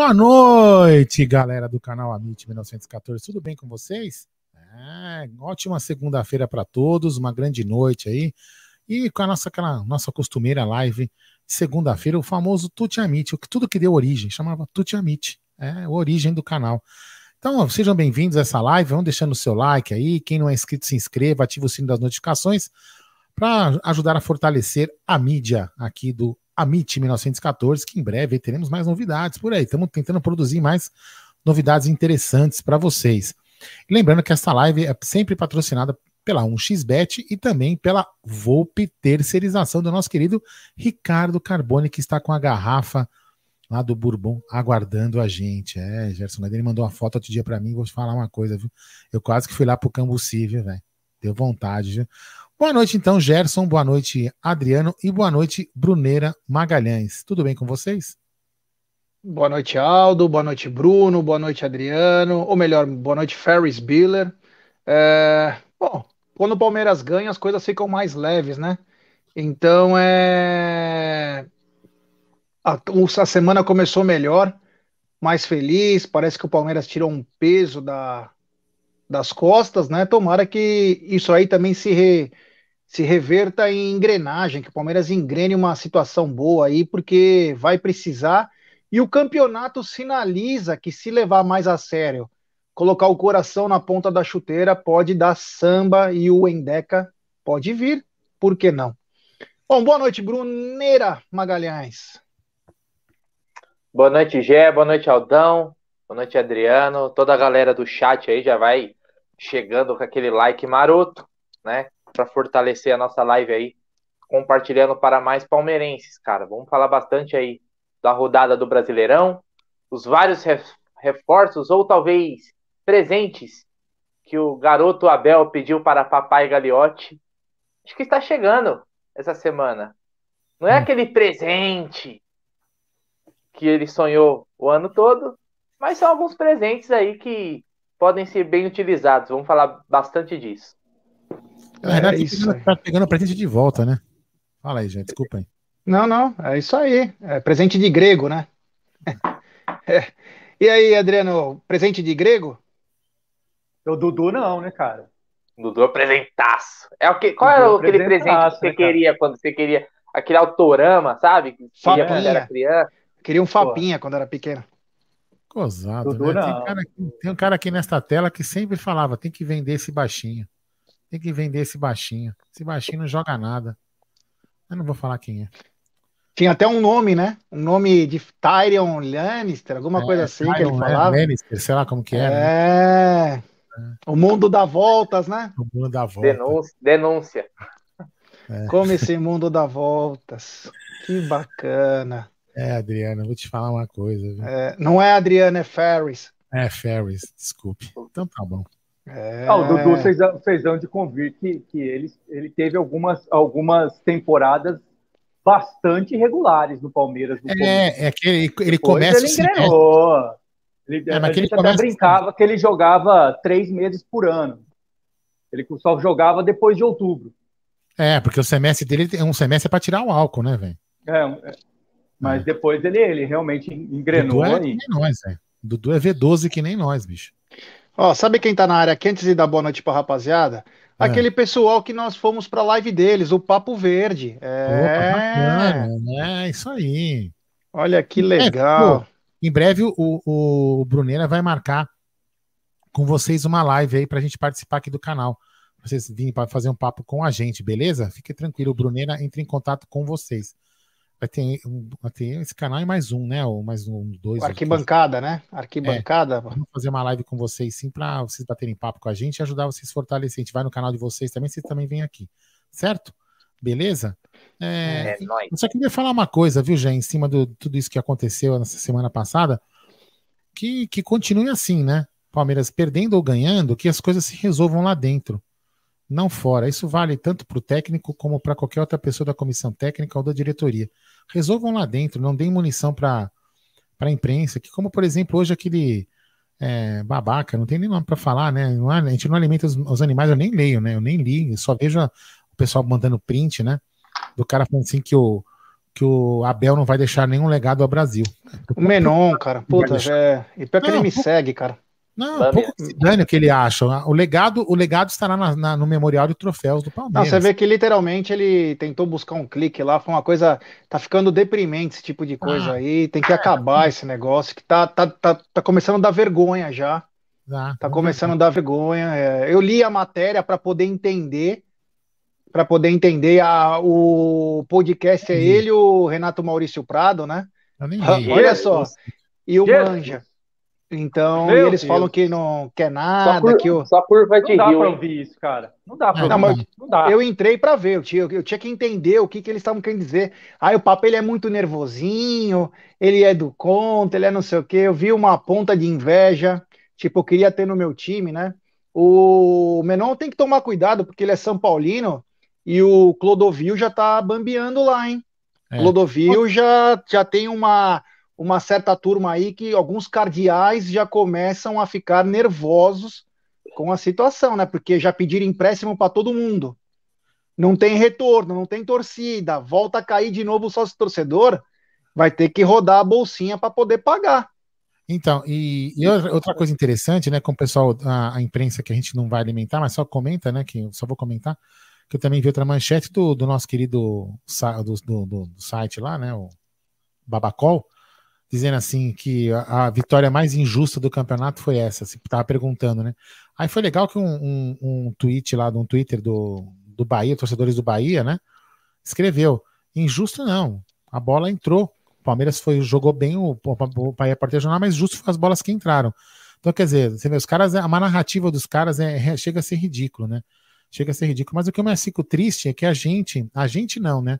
Boa noite, galera do canal Amit 1914. Tudo bem com vocês? É, ótima segunda-feira para todos, uma grande noite aí. E com a nossa, aquela, nossa costumeira live, segunda-feira, o famoso Tuti Amit, tudo que deu origem, chamava Tuti Amit, é a origem do canal. Então, sejam bem-vindos a essa live, vão deixando o seu like aí, quem não é inscrito se inscreva, ative o sino das notificações para ajudar a fortalecer a mídia aqui do a MIT 1914, que em breve teremos mais novidades por aí. Estamos tentando produzir mais novidades interessantes para vocês. Lembrando que essa live é sempre patrocinada pela 1xBet e também pela Volpe Terceirização do nosso querido Ricardo Carbone, que está com a garrafa lá do Bourbon aguardando a gente. É, Gerson ele mandou uma foto outro dia para mim, vou te falar uma coisa, viu? Eu quase que fui lá pro Cambuci, viu, velho? Deu vontade, viu? Boa noite, então, Gerson. Boa noite, Adriano. E boa noite, Bruneira Magalhães. Tudo bem com vocês? Boa noite, Aldo. Boa noite, Bruno. Boa noite, Adriano. Ou melhor, boa noite, Ferris Biller. É... Bom, quando o Palmeiras ganha, as coisas ficam mais leves, né? Então, é. A, a semana começou melhor, mais feliz. Parece que o Palmeiras tirou um peso da, das costas, né? Tomara que isso aí também se. Re se reverta em engrenagem, que o Palmeiras engrene uma situação boa aí, porque vai precisar. E o campeonato sinaliza que se levar mais a sério, colocar o coração na ponta da chuteira, pode dar samba e o Endeca pode vir. Por que não? Bom, boa noite, Bruneira Magalhães. Boa noite, Gé. Boa noite, Aldão. Boa noite, Adriano. Toda a galera do chat aí já vai chegando com aquele like maroto, né? Para fortalecer a nossa live aí, compartilhando para mais palmeirenses, cara. Vamos falar bastante aí da rodada do Brasileirão, os vários reforços ou talvez presentes que o garoto Abel pediu para papai Gagliotti. Acho que está chegando essa semana. Não é hum. aquele presente que ele sonhou o ano todo, mas são alguns presentes aí que podem ser bem utilizados. Vamos falar bastante disso. Na verdade, é isso tá pegando presente de volta, né? Fala aí, gente, desculpa aí. Não, não, é isso aí. É presente de grego, né? É. E aí, Adriano, presente de grego? O Dudu não, né, cara? Dudu é presentaço. É o que, qual era é aquele presente que você né, queria quando você queria? Aquele autorama, sabe? Que fapinha. quando era criança. Queria um fapinha Pô. quando era pequeno. Gozado, Dudu né? Tem, cara, tem um cara aqui nesta tela que sempre falava, tem que vender esse baixinho. Tem que vender esse baixinho. Esse baixinho não joga nada. Eu não vou falar quem é. Tinha até um nome, né? Um nome de Tyrion Lannister, alguma é, coisa assim Tyrion que ele falava. Lannister, sei lá como que era. É. Né? O mundo dá voltas, né? O mundo dá voltas. Denúncia. denúncia. É. Como esse mundo dá voltas. Que bacana. É, Adriana, vou te falar uma coisa. É, não é Adriana, é Ferris. É Ferris, desculpe. Então tá bom. É... Ah, o Dudu fez, de convir que, que ele, ele teve algumas, algumas temporadas bastante irregulares no Palmeiras. No é, é que ele, ele começa. Ele engrenou. Ele, é, a gente até brincava que ele jogava três meses por ano. Ele só jogava depois de outubro. É, porque o semestre dele é um semestre para tirar o álcool, né, velho? É, é, mas é. depois ele, ele realmente engrenou. Dudu é e... nós. Dudu é V12 que nem nós, bicho. Ó, sabe quem tá na área aqui antes de dar boa noite pra rapaziada? Aquele pessoal que nós fomos para a live deles, o Papo Verde. É, Opa, é isso aí. Olha que legal. É, pô, em breve o, o, o Brunera vai marcar com vocês uma live aí para a gente participar aqui do canal. Vocês virem para fazer um papo com a gente, beleza? Fique tranquilo, o Brunera entra em contato com vocês. Vai ter, vai ter esse canal e mais um, né? Ou mais um, dois. Arquibancada, né? Arquibancada. É, vamos fazer uma live com vocês sim para vocês baterem papo com a gente e ajudar vocês a fortalecer. A gente vai no canal de vocês também, vocês também vêm aqui. Certo? Beleza? É, é eu só queria falar uma coisa, viu, Jé, em cima de tudo isso que aconteceu nessa semana passada, que, que continue assim, né? Palmeiras perdendo ou ganhando, que as coisas se resolvam lá dentro, não fora. Isso vale tanto para o técnico como para qualquer outra pessoa da comissão técnica ou da diretoria resolvam lá dentro, não deem munição para a imprensa, que como, por exemplo, hoje aquele é, babaca, não tem nem nome para falar, né? A gente não alimenta os, os, animais, eu nem leio, né? Eu nem li, eu só vejo o pessoal mandando print, né? Do cara falando assim que o, que o Abel não vai deixar nenhum legado ao Brasil. O Menon, cara, puta, é... E pior que não, ele me segue, cara. Não, pouco se dane o que ele acha. O legado, o legado estará na, na, no memorial de troféus do Palmeiras. Não, você vê que literalmente ele tentou buscar um clique lá, foi uma coisa. Tá ficando deprimente esse tipo de coisa ah, aí. Tem que acabar esse negócio, que tá, tá, tá, tá começando a dar vergonha já. Ah, tá começando a dar vergonha. É, eu li a matéria para poder entender. Para poder entender a, o podcast é ele, o Renato Maurício Prado, né? Olha só. E o Manja. Então, Meu eles Deus. falam que não quer nada, só por, que o... só por vai te Não dá pra ouvir isso, cara. Não dá pra não, ouvir. Não, dá. Eu entrei para ver, eu tinha, eu tinha que entender o que, que eles estavam querendo dizer. Aí o papo ele é muito nervosinho, ele é do contra, ele é não sei o quê. Eu vi uma ponta de inveja, tipo, eu queria ter no meu time, né? O Menon tem que tomar cuidado, porque ele é São Paulino e o Clodovil já tá bambeando lá, hein? É. Clodovil já, já tem uma uma certa turma aí que alguns cardeais já começam a ficar nervosos com a situação, né? Porque já pediram empréstimo para todo mundo. Não tem retorno, não tem torcida, volta a cair de novo o sócio torcedor, vai ter que rodar a bolsinha para poder pagar. Então, e, e, outra coisa interessante, né, com o pessoal, a, a, imprensa que a gente não vai alimentar, mas só comenta, né, que eu só vou comentar, que eu também vi outra manchete do, do nosso querido do, do, do, site lá, né, o Babacol, dizendo assim que a, a, vitória mais injusta do campeonato foi essa, assim, tava perguntando, né? Aí foi legal que um, um, um tweet lá, um Twitter do, do Bahia, torcedores do Bahia, né? Escreveu: injusto não, a bola entrou. O Palmeiras foi, jogou bem, o, o Bahia pode jogar, mas justo foi as bolas que entraram. Então, quer dizer, você vê, os caras, a narrativa dos caras é, é, chega a ser ridículo, né? Chega a ser ridículo. Mas o que eu mais fico triste é que a gente, a gente não, né?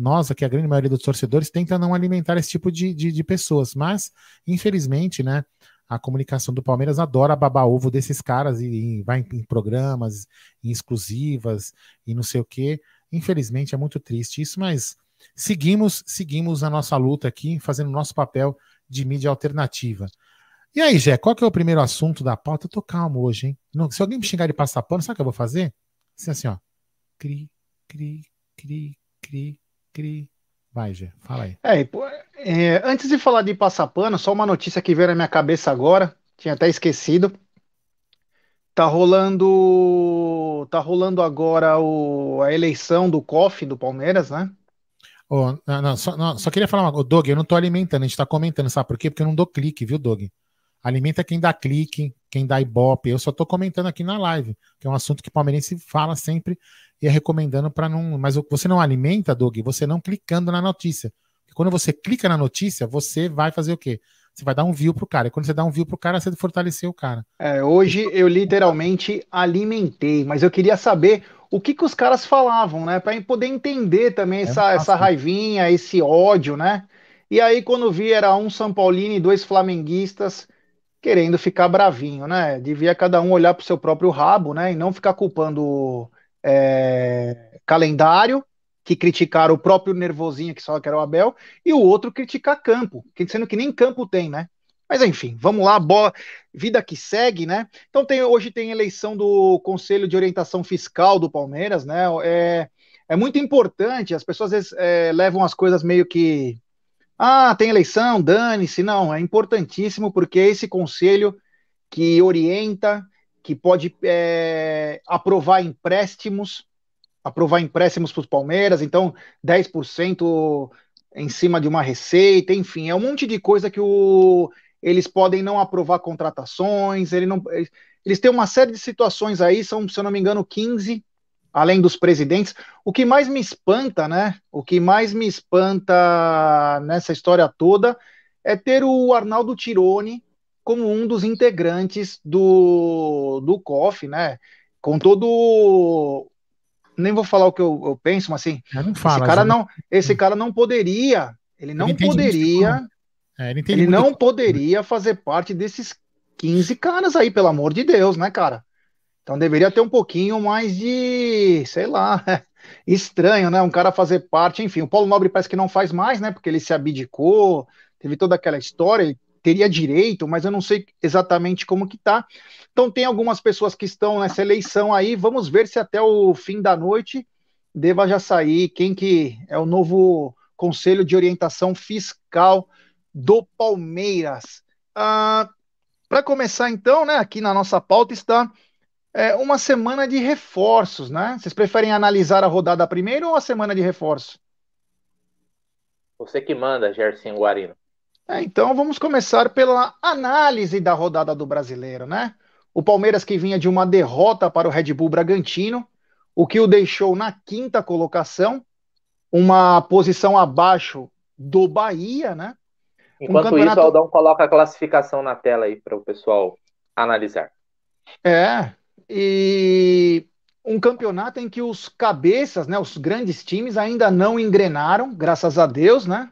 Nós aqui, a grande maioria dos torcedores, tenta não alimentar esse tipo de, de, de, pessoas, mas, infelizmente, né, a comunicação do Palmeiras adora babar ovo desses caras e, e vai em, em, programas, em exclusivas e não sei o que. Infelizmente, é muito triste isso, mas seguimos, seguimos a nossa luta aqui, fazendo o nosso papel de mídia alternativa. E aí, Jé, qual que é o primeiro assunto da pauta? Eu tô calmo hoje, hein? Não, se alguém me xingar de passar pano, sabe o que eu vou fazer? Assim, assim, ó. Cri, cri, cri, cri, Cri. Vai, Gê, fala aí. É, é, antes de falar de passar pano, só uma notícia que veio na minha cabeça agora, tinha até esquecido. Tá rolando, tá rolando agora o, a eleição do COF do Palmeiras, né? Oh, não, não, só, não, só, queria falar uma coisa. Doug, eu não tô alimentando, a gente tá comentando, sabe por quê? Porque eu não dou clique, viu, Doug? Alimenta quem dá clique, quem dá ibope. Eu só tô comentando aqui na live, que é um assunto que o palmeirense fala sempre ia recomendando para não. Mas você não alimenta, Doug, você não clicando na notícia. Porque quando você clica na notícia, você vai fazer o quê? Você vai dar um view pro cara. E quando você dá um view pro cara, você fortaleceu o cara. É, hoje eu literalmente alimentei, mas eu queria saber o que, que os caras falavam, né? Para poder entender também é essa, essa raivinha, esse ódio, né? E aí, quando vi, era um São Paulino e dois flamenguistas querendo ficar bravinho, né? Devia cada um olhar pro seu próprio rabo, né? E não ficar culpando é, calendário, que criticaram o próprio nervosinho que só que era o Abel, e o outro criticar campo, sendo que nem campo tem, né? Mas enfim, vamos lá, boa vida que segue, né? Então tem, hoje tem eleição do Conselho de Orientação Fiscal do Palmeiras, né? É, é muito importante, as pessoas às vezes é, levam as coisas meio que. Ah, tem eleição, dane-se. Não, é importantíssimo porque esse conselho que orienta, que pode é, aprovar empréstimos, aprovar empréstimos para os Palmeiras, então 10% em cima de uma receita, enfim, é um monte de coisa que o, eles podem não aprovar contratações, ele não, eles têm uma série de situações aí, são, se eu não me engano, 15, além dos presidentes. O que mais me espanta, né? O que mais me espanta nessa história toda é ter o Arnaldo Tironi como um dos integrantes do, do COF, né? Com todo. Nem vou falar o que eu, eu penso, mas assim. Não fala, esse cara não, esse cara não poderia. Ele não ele poderia. É, ele, ele não poderia fazer parte desses 15 caras aí, pelo amor de Deus, né, cara? Então deveria ter um pouquinho mais de, sei lá, estranho, né? Um cara fazer parte, enfim. O Paulo Nobre parece que não faz mais, né? Porque ele se abdicou, teve toda aquela história, ele teria direito, mas eu não sei exatamente como que tá. Então tem algumas pessoas que estão nessa eleição aí, vamos ver se até o fim da noite deva já sair quem que é o novo Conselho de Orientação Fiscal do Palmeiras. Ah, Para começar então, né, aqui na nossa pauta está é, uma semana de reforços, né? Vocês preferem analisar a rodada primeiro ou a semana de reforço? Você que manda, Gerson Guarino. É, então vamos começar pela análise da rodada do brasileiro, né? O Palmeiras que vinha de uma derrota para o Red Bull Bragantino, o que o deixou na quinta colocação, uma posição abaixo do Bahia, né? Enquanto um campeonato... isso, Aldão coloca a classificação na tela aí para o pessoal analisar. É, e um campeonato em que os cabeças, né, os grandes times ainda não engrenaram, graças a Deus, né?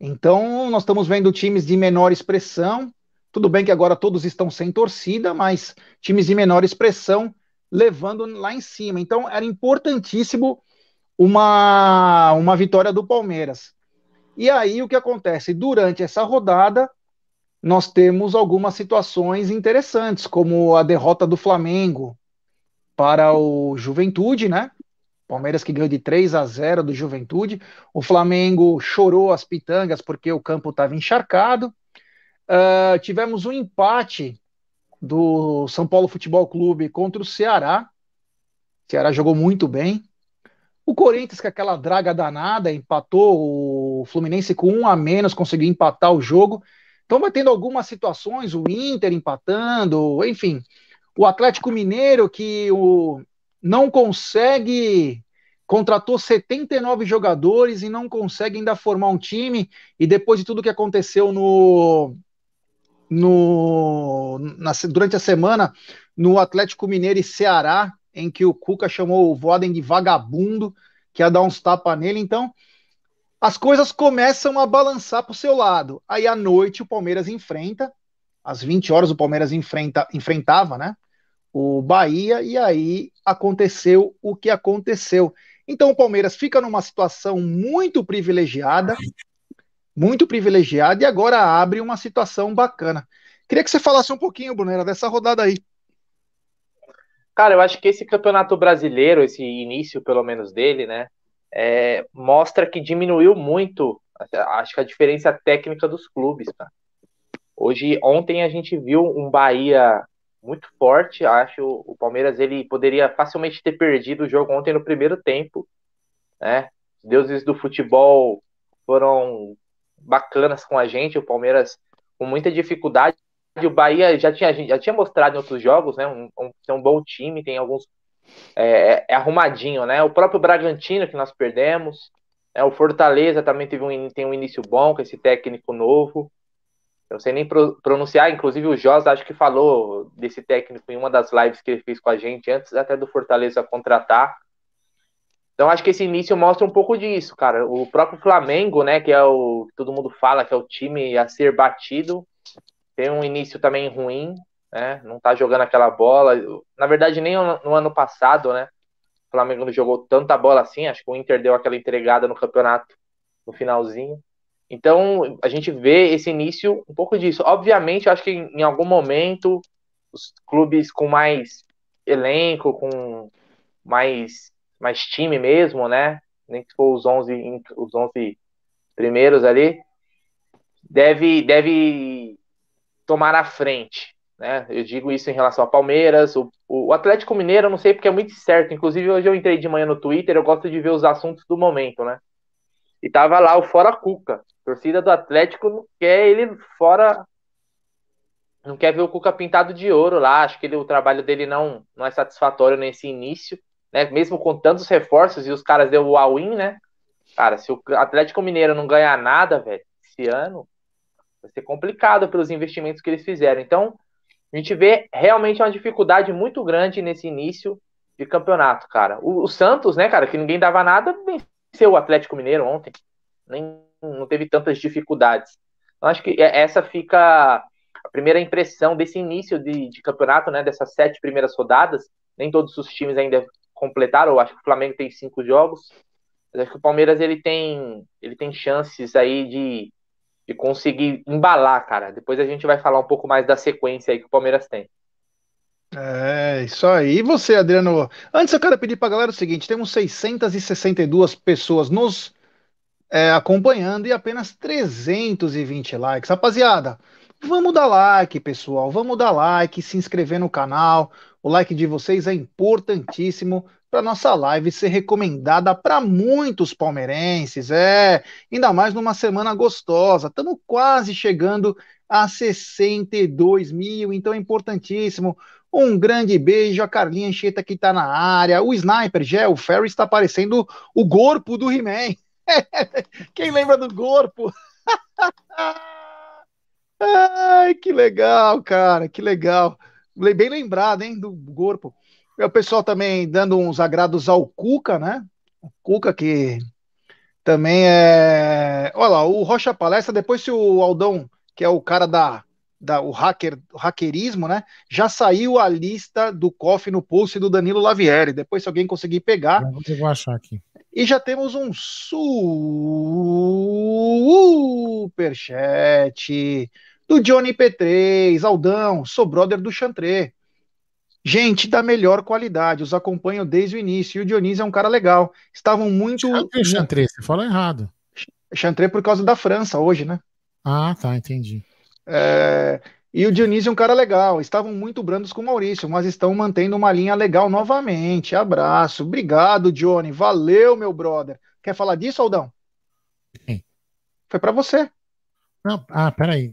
Então, nós estamos vendo times de menor expressão. Tudo bem que agora todos estão sem torcida, mas times de menor expressão levando lá em cima. Então, era importantíssimo uma, uma vitória do Palmeiras. E aí, o que acontece? Durante essa rodada, nós temos algumas situações interessantes, como a derrota do Flamengo para o Juventude, né? Palmeiras que ganhou de 3 a 0 do Juventude. O Flamengo chorou as pitangas porque o campo estava encharcado. Uh, tivemos um empate do São Paulo Futebol Clube contra o Ceará. O Ceará jogou muito bem. O Corinthians, com aquela draga danada, empatou. O Fluminense com um a menos conseguiu empatar o jogo. Então vai tendo algumas situações, o Inter empatando, enfim. O Atlético Mineiro que o, não consegue contratou 79 jogadores e não consegue ainda formar um time. E depois de tudo que aconteceu no, no na, durante a semana no Atlético Mineiro e Ceará, em que o Cuca chamou o Voden de vagabundo, que ia dar uns tapas nele. Então, as coisas começam a balançar para o seu lado. Aí à noite o Palmeiras enfrenta, às 20 horas o Palmeiras enfrenta, enfrentava, né? O Bahia, e aí aconteceu o que aconteceu. Então o Palmeiras fica numa situação muito privilegiada, muito privilegiada, e agora abre uma situação bacana. Queria que você falasse um pouquinho, Brunera, dessa rodada aí. Cara, eu acho que esse campeonato brasileiro, esse início pelo menos dele, né, é, mostra que diminuiu muito, acho que a diferença técnica dos clubes, tá? Hoje, ontem a gente viu um Bahia muito forte. Acho o Palmeiras ele poderia facilmente ter perdido o jogo ontem no primeiro tempo, né? Os deuses do futebol foram bacanas com a gente. O Palmeiras com muita dificuldade. O Bahia já tinha, já tinha mostrado em outros jogos, né? Um, um, um bom time, tem alguns é, é, é, arrumadinho, né? O próprio Bragantino que nós perdemos, é, o Fortaleza também teve um, tem um início bom com esse técnico novo. Eu não sei nem pro, pronunciar, inclusive o Jos acho que falou desse técnico em uma das lives que ele fez com a gente, antes até do Fortaleza contratar. Então acho que esse início mostra um pouco disso, cara. O próprio Flamengo, né, que é o todo mundo fala que é o time a ser batido, tem um início também ruim, né? Não tá jogando aquela bola. Na verdade, nem no ano passado, né? O Flamengo não jogou tanta bola assim. Acho que o Inter deu aquela entregada no campeonato no finalzinho. Então, a gente vê esse início um pouco disso. Obviamente, eu acho que em algum momento, os clubes com mais elenco, com mais, mais time mesmo, né? Nem que for os 11, os 11 primeiros ali, deve, deve tomar a frente. né? Eu digo isso em relação ao Palmeiras, o, o Atlético Mineiro, eu não sei porque é muito certo. Inclusive, hoje eu entrei de manhã no Twitter, eu gosto de ver os assuntos do momento, né? E tava lá o Fora Cuca. A torcida do Atlético não quer ele fora. Não quer ver o Cuca pintado de ouro lá. Acho que ele, o trabalho dele não, não é satisfatório nesse início, né? Mesmo com tantos reforços e os caras deu o all-in, né? Cara, se o Atlético Mineiro não ganhar nada, velho, esse ano, vai ser complicado pelos investimentos que eles fizeram. Então, a gente vê realmente uma dificuldade muito grande nesse início de campeonato, cara. O, o Santos, né, cara, que ninguém dava nada, venceu o Atlético Mineiro ontem. Nem, não teve tantas dificuldades. Então, acho que é, essa fica a primeira impressão desse início de, de campeonato, né, dessas sete primeiras rodadas. Nem todos os times ainda completaram, eu acho que o Flamengo tem cinco jogos. Mas acho que o Palmeiras ele tem, ele tem chances aí de, de conseguir embalar, cara. Depois a gente vai falar um pouco mais da sequência aí que o Palmeiras tem. É, isso aí. E você, Adriano? Antes eu quero pedir para a galera o seguinte: temos 662 pessoas nos é, acompanhando e apenas 320 likes. Rapaziada, vamos dar like, pessoal. Vamos dar like, se inscrever no canal. O like de vocês é importantíssimo para nossa live ser recomendada para muitos palmeirenses. É, ainda mais numa semana gostosa. Estamos quase chegando a 62 mil, então é importantíssimo. Um grande beijo, a Carlinha Anchieta que está na área, o Sniper, Gé, o Ferry está parecendo o corpo do He-Man. Quem lembra do corpo? Ai, que legal, cara, que legal. Bem lembrado, hein, do corpo. O pessoal também dando uns agrados ao Cuca, né? O Cuca que também é. Olha lá, o Rocha Palestra, depois se o Aldão, que é o cara da, da o hacker, o hackerismo, né? Já saiu a lista do COF no post do Danilo Lavieri. Depois, se alguém conseguir pegar. Eu vou achar aqui. E já temos um superchat do Johnny P3, Aldão, sou brother do Chantré. Gente da melhor qualidade, os acompanho desde o início. E o Dionísio é um cara legal. Estavam muito. Chantré, Chantré você falou errado. Chantré por causa da França hoje, né? Ah, tá, entendi. É... E o Dionísio é um cara legal. Estavam muito brandos com o Maurício, mas estão mantendo uma linha legal novamente. Abraço. Obrigado, Johnny. Valeu, meu brother. Quer falar disso, Aldão? Sim. Foi para você. Não, ah, peraí.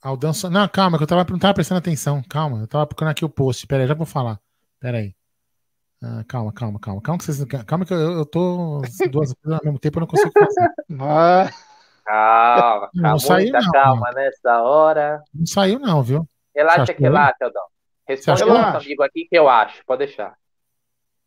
Aldão. Não, calma, que eu tava, não tava prestando atenção. Calma, eu tava procurando aqui o post. Pera aí, já vou falar. Pera aí. Ah, calma, calma, calma. Calma que, vocês, calma que eu, eu tô duas coisas ao mesmo tempo, eu não consigo fazer. Mas... Calma, não, não saiu, não, calma não. nessa hora. Não saiu, não, viu? Relaxa que relaxa, Aldão. Responde o nosso amigo aqui que eu acho, pode deixar.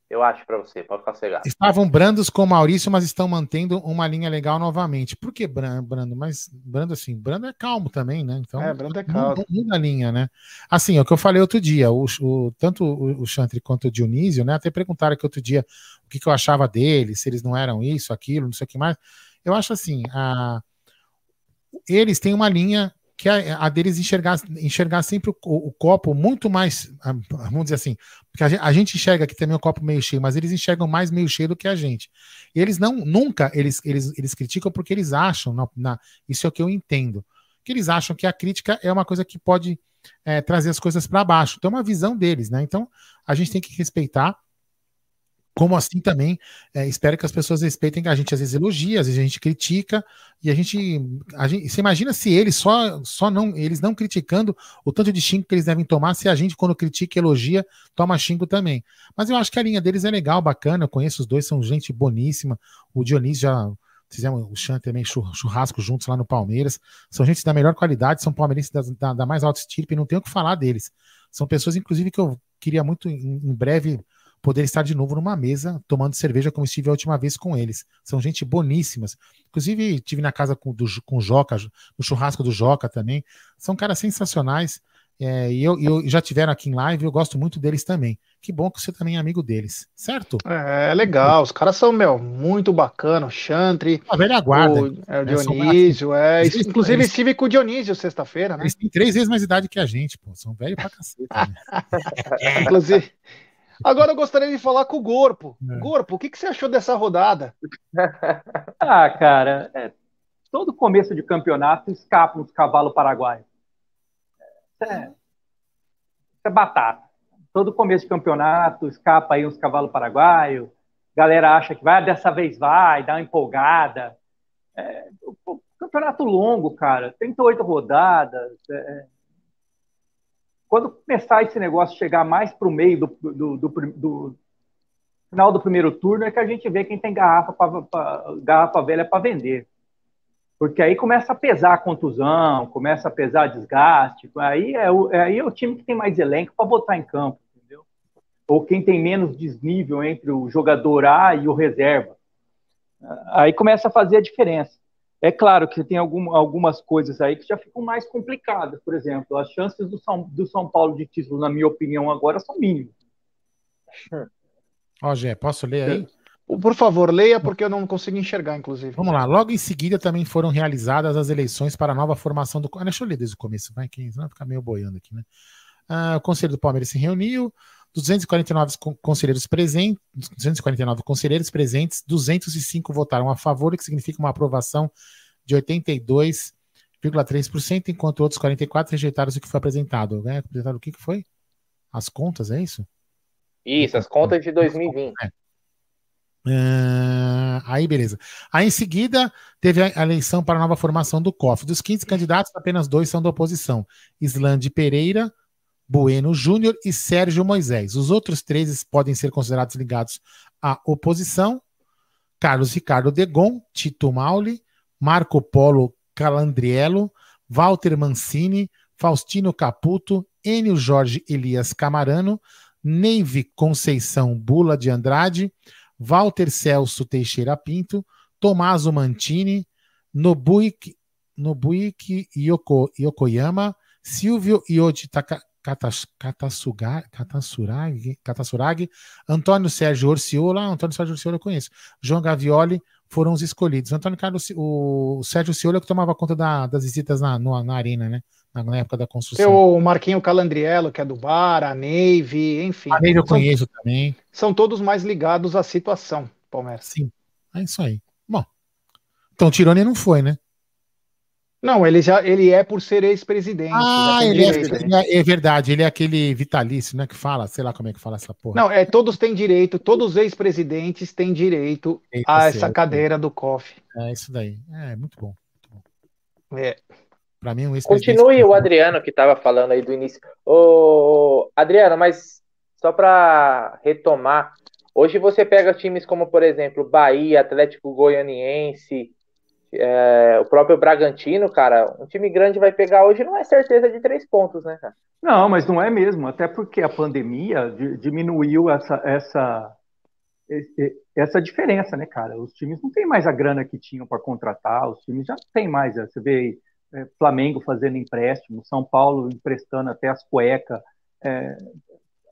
Eu acho para você, pode ficar cegado. Estavam brandos com o Maurício, mas estão mantendo uma linha legal novamente. Por que brando? Mas brando assim, brando é calmo também, né? Então, é, brando é calmo. Não muda a linha, né? Assim, é o que eu falei outro dia, o, o tanto o, o Chantre quanto o Dionísio, né? Até perguntaram aqui outro dia o que, que eu achava deles, se eles não eram isso, aquilo, não sei o que mais. Eu acho assim, a, eles têm uma linha que a, a deles enxergar, enxergar sempre o, o, copo muito mais, ah, vamos dizer assim, porque a gente, a gente, enxerga aqui também o copo meio cheio, mas eles enxergam mais meio cheio do que a gente. E eles não, nunca, eles, eles, eles criticam porque eles acham, na, na, isso é o que eu entendo, que eles acham que a crítica é uma coisa que pode é, trazer as coisas para baixo. Então é uma visão deles, né? Então a gente tem que respeitar como assim também, é, espero que as pessoas respeitem que a gente às vezes elogia, às vezes a gente critica, e a gente, a gente. Você imagina se eles só, só não, eles não criticando o tanto de xingo que eles devem tomar, se a gente, quando critica e elogia, toma xingo também. Mas eu acho que a linha deles é legal, bacana. Eu conheço os dois, são gente boníssima. O Dionísio já fizemos o Chan também, churrasco juntos lá no Palmeiras. São gente da melhor qualidade, são palmeirenses da, da, da mais alta estirpe, não tenho o que falar deles. São pessoas, inclusive, que eu queria muito em, em breve poder estar de novo numa mesa tomando cerveja como estive a última vez com eles. São gente boníssimas. Inclusive, tive na casa com, do, com o Joca, no churrasco do Joca também. São caras sensacionais. É, e eu, eu, já tiveram aqui em live, eu gosto muito deles também. Que bom que você também é amigo deles, certo? É, legal, os caras são, meu, muito bacana, o Chantre, a velha guarda, o, é, o Dionísio, é, eles, inclusive eles, estive com o Dionísio sexta-feira, né? Eles têm três vezes mais idade que a gente, pô, são velhos pra cacete. Né? inclusive, Agora eu gostaria de falar com o Gorpo. É. Gorpo, o que, que você achou dessa rodada? ah, cara, é, todo começo de campeonato escapa uns cavalos paraguaios. É, é batata. Todo começo de campeonato, escapa aí uns cavalos paraguaios, galera acha que vai, dessa vez vai, dá uma empolgada. É, o, campeonato longo, cara, 38 rodadas. É, quando começar esse negócio chegar mais para o meio do, do, do, do, final do primeiro turno, é que a gente vê quem tem garrafa, pra, pra garrafa velha para vender. Porque aí começa a pesar a contusão, começa a pesar desgaste. Aí é o, aí é o time que tem mais elenco para botar em campo, entendeu? Ou quem tem menos desnível entre o jogador A e o reserva. Aí começa a fazer a diferença. É claro que tem algum, algumas coisas aí que já ficam mais complicadas. Por exemplo, as chances do São, do São Paulo de título, na minha opinião, agora são mínimas. Ó, Gé, posso ler aí? Por favor, leia, porque eu não consigo enxergar, inclusive. Vamos lá. Logo em seguida também foram realizadas as eleições para a nova formação do. Ah, deixa eu ler desde o começo, vai, que vai ficar meio boiando aqui, né? Ah, o Conselho do Palmeiras se reuniu, 249 conselheiros presentes, 249 conselheiros presentes, 205 votaram a favor, o que significa uma aprovação de 82,3%, enquanto outros 44 rejeitaram o que foi apresentado. Né? Apresentaram o que, que foi? As contas, é isso? Isso, as contas de 2020. É. Uh, aí, beleza. Aí, em seguida, teve a eleição para a nova formação do COF. Dos 15 candidatos, apenas dois são da oposição: Islande Pereira, Bueno Júnior e Sérgio Moisés. Os outros três podem ser considerados ligados à oposição: Carlos Ricardo Degon, Tito Mauli, Marco Polo Calandriello, Walter Mancini, Faustino Caputo, Enio Jorge Elias Camarano, Neive Conceição Bula de Andrade. Walter Celso Teixeira Pinto, Tomaso Mantini, Nobuiki, Nobuiki Yoko, Yokoyama, Silvio Ioji Katatsuragi, Katatsuragi, Antônio Sérgio Orciola, Antônio Sérgio Orciola eu conheço, João Gavioli foram os escolhidos. Antônio Carlos, o Sérgio Orciola que tomava conta da, das visitas na, na, na arena, né? Na, na, época da construção. O Marquinho Calandriello, que é do Bar, a Neive, enfim. A Neive eu são, conheço também. São todos mais ligados à situação, Palmeiras. Sim, é isso aí. Bom, então Tirone não foi, né? Não, ele já ele é por ser ex-presidente. Ah, ele é, é, verdade, ele é aquele vitalício, né? Que fala, sei lá como é que fala essa porra. Não, é todos têm direito, todos os ex-presidentes têm direito Eita, a essa cadeira do COF. É isso daí. É muito bom. Muito bom. É. Para mim, um Continue o Adriano que estava falando aí do início. Ô, Adriano, mas só para retomar, hoje você pega times como, por exemplo, Bahia, Atlético Goianiense, é, o próprio Bragantino, cara, um time grande vai pegar hoje não é certeza de três pontos, né, cara? Não, mas não é mesmo, até porque a pandemia diminuiu essa, essa, essa diferença, né, cara? Os times não têm mais a grana que tinham para contratar, os times já têm mais. Você vê é, Flamengo fazendo empréstimo, São Paulo emprestando até as cuecas. É,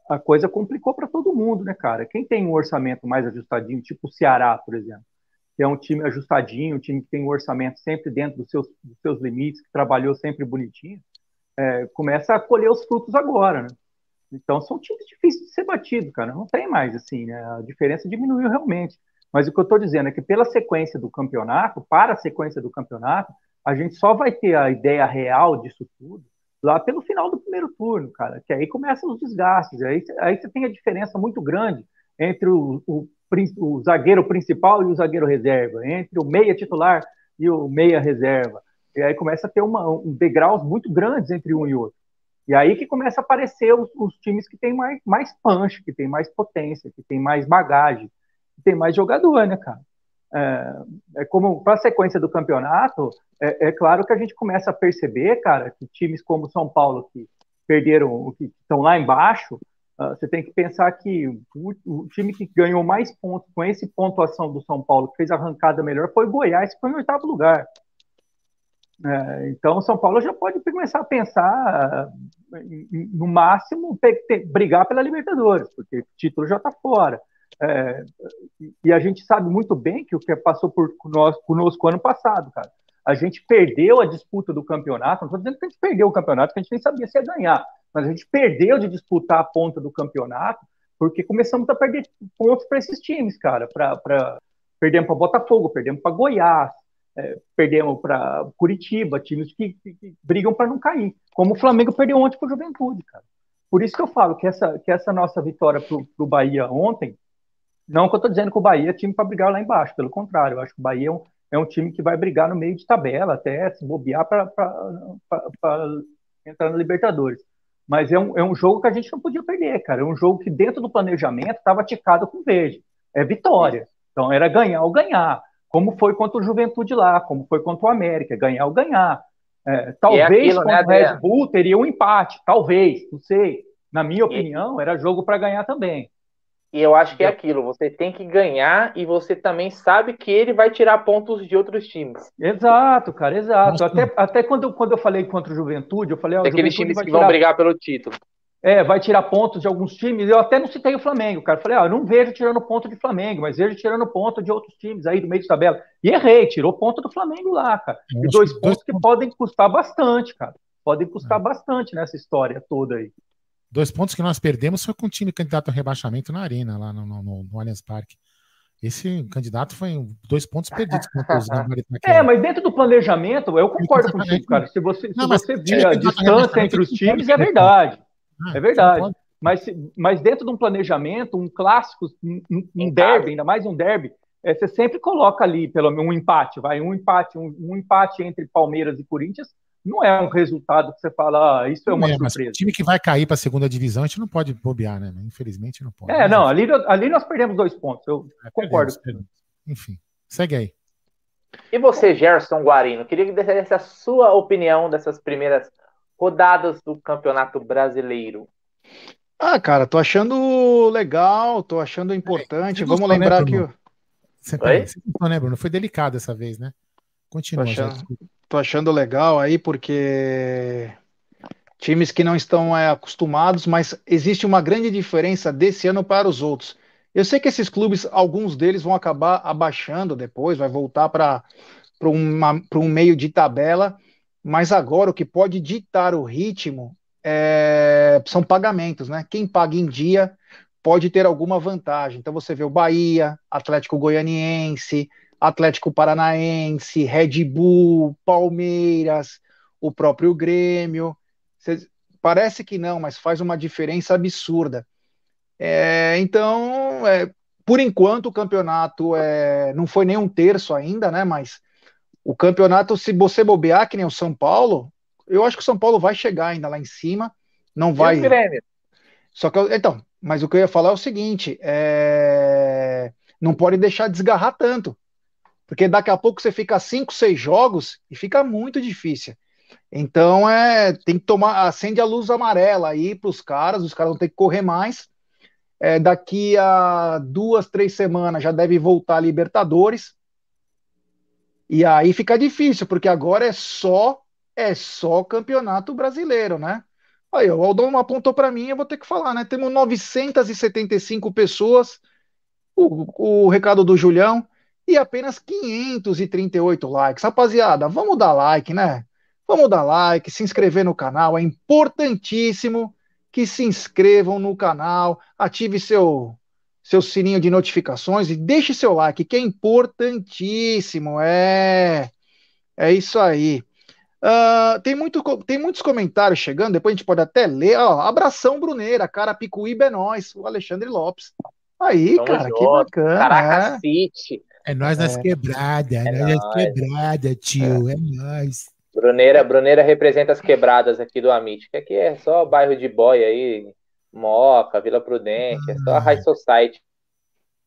a coisa complicou para todo mundo, né, cara? Quem tem um orçamento mais ajustadinho, tipo o Ceará, por exemplo, que é um time ajustadinho, um time que tem um orçamento sempre dentro dos seus, dos seus limites, que trabalhou sempre bonitinho, é, começa a colher os frutos agora, né? Então são times difíceis de ser batido, cara. Não tem mais assim, né? A diferença diminuiu realmente. Mas o que eu estou dizendo é que pela sequência do campeonato, para a sequência do campeonato, a gente só vai ter a ideia real disso tudo lá pelo final do primeiro turno, cara. Que aí começam os desgastes. Aí, aí você tem a diferença muito grande entre o, o o zagueiro principal e o zagueiro reserva, entre o meia titular e o meia reserva. E aí começa a ter uma, um degraus muito grandes entre um e outro. E aí que começa a aparecer os, os times que têm mais, mais punch, que têm mais potência, que têm mais bagagem, que têm mais jogador, né, cara? É, é como para a sequência do campeonato, é, é, claro que a gente começa a perceber, cara, que times como São Paulo, que perderam, que estão lá embaixo, você tem que pensar que o, o, time que ganhou mais pontos com esse pontuação do São Paulo, que fez a arrancada melhor, foi o Goiás, que foi em oitavo lugar. É, então, o São Paulo já pode começar a pensar, no máximo, brigar pela Libertadores, porque o título já está fora. É, e a gente sabe muito bem que o que passou por nós, conosco ano passado, cara. A gente perdeu a disputa do campeonato, não estou dizendo que a gente perdeu o campeonato, que a gente nem sabia se ia ganhar, mas a gente perdeu de disputar a ponta do campeonato porque começamos a perder pontos para esses times, cara. Pra, pra... Perdemos para Botafogo, perdemos para Goiás, é, perdemos para Curitiba, times que, que, que brigam para não cair. Como o Flamengo perdeu ontem para o Juventude, cara. por isso que eu falo que essa, que essa nossa vitória para o Bahia ontem, não que eu estou dizendo que o Bahia é time para brigar lá embaixo, pelo contrário, eu acho que o Bahia é um, é um time que vai brigar no meio de tabela, até se bobear para entrar na Libertadores. Mas é um, é um jogo que a gente não podia perder, cara. É um jogo que dentro do planejamento estava ticado com verde. É vitória. Então era ganhar ou ganhar. Como foi contra o Juventude lá, como foi contra o América, ganhar ou ganhar. É, talvez é aquilo, contra né, o Red Bull teria um empate, talvez, não sei. Na minha opinião, era jogo para ganhar também. E eu acho que é aquilo, você tem que ganhar e você também sabe que ele vai tirar pontos de outros times. Exato, cara, exato. Até, até quando, eu, quando eu falei contra o Juventude, eu falei... Ó, Aqueles times que tirar... vão brigar pelo título. É, vai tirar pontos de alguns times. Eu até não citei o Flamengo, cara. Falei, ó, eu não vejo tirando ponto de Flamengo, mas vejo tirando ponto de outros times aí do meio de tabela. E errei, tirou ponto do Flamengo lá, cara. E dois pontos que podem custar bastante, cara. Podem custar é. bastante nessa história toda aí. Dois pontos que nós perdemos foi com o time candidato a rebaixamento na Arena, lá no, no, no Allianz Parque. Esse candidato foi dois pontos perdidos É, mas dentro do planejamento, eu concordo contigo, cara. Se você, se você vir a distância entre os times, é verdade. Ah, é verdade. Mas, mas dentro de um planejamento, um clássico, um, um derby, ainda mais um derby, é, você sempre coloca ali pelo um empate, vai, um empate, um, um empate entre Palmeiras e Corinthians não é um resultado que você fala, ah, isso é uma é, surpresa. o time que vai cair para a segunda divisão, a gente não pode bobear, né? Infelizmente não pode. É, não, ali, ali nós perdemos dois pontos, eu é, concordo. Perdemos, perdemos. Enfim, segue aí. E você, Gerson Guarino, queria que desse a sua opinião dessas primeiras rodadas do Campeonato Brasileiro. Ah, cara, tô achando legal, tô achando importante. Vamos né, lembrar né, que. Você, você né, Bruno? Foi delicado essa vez, né? Continua. Achando, tô achando legal aí, porque times que não estão é, acostumados, mas existe uma grande diferença desse ano para os outros. Eu sei que esses clubes, alguns deles vão acabar abaixando depois, vai voltar para um meio de tabela, mas agora o que pode ditar o ritmo é, são pagamentos, né? Quem paga em dia pode ter alguma vantagem. Então você vê o Bahia, Atlético Goianiense, Atlético Paranaense, Red Bull, Palmeiras, o próprio Grêmio. Cês, parece que não, mas faz uma diferença absurda. É, então, é, por enquanto, o campeonato é, não foi nem um terço ainda, né? Mas o campeonato, se você bobear, que nem o São Paulo, eu acho que o São Paulo vai chegar ainda lá em cima. Não vai. Só que, então, mas o que eu ia falar é o seguinte: é... não pode deixar desgarrar tanto. Porque daqui a pouco você fica cinco, seis jogos e fica muito difícil. Então é, tem que tomar, acende a luz amarela aí para os caras, os caras vão ter que correr mais. É, daqui a duas, três semanas já deve voltar a Libertadores. E aí fica difícil, porque agora é só é só campeonato brasileiro, né? Aí, o Aldão apontou para mim, eu vou ter que falar, né? Temos 975 pessoas. O, o recado do Julião e apenas 538 likes. Rapaziada, vamos dar like, né? Vamos dar like, se inscrever no canal, é importantíssimo que se inscrevam no canal, ative seu seu sininho de notificações e deixe seu like, que é importantíssimo. É, é isso aí. Uh, tem, muito, tem muitos comentários chegando, depois a gente pode até ler. Ó, abração, Bruneira, cara, Picuíba é nós, o Alexandre Lopes. Aí, cara, que bacana. Caraca, é. É nós nas é. quebradas, é nós nas quebradas, tio, é, é nós. Bruneira, Bruneira representa as quebradas aqui do Amit, que aqui é só bairro de boy aí, Moca, Vila Prudente, ah. é só a High Society.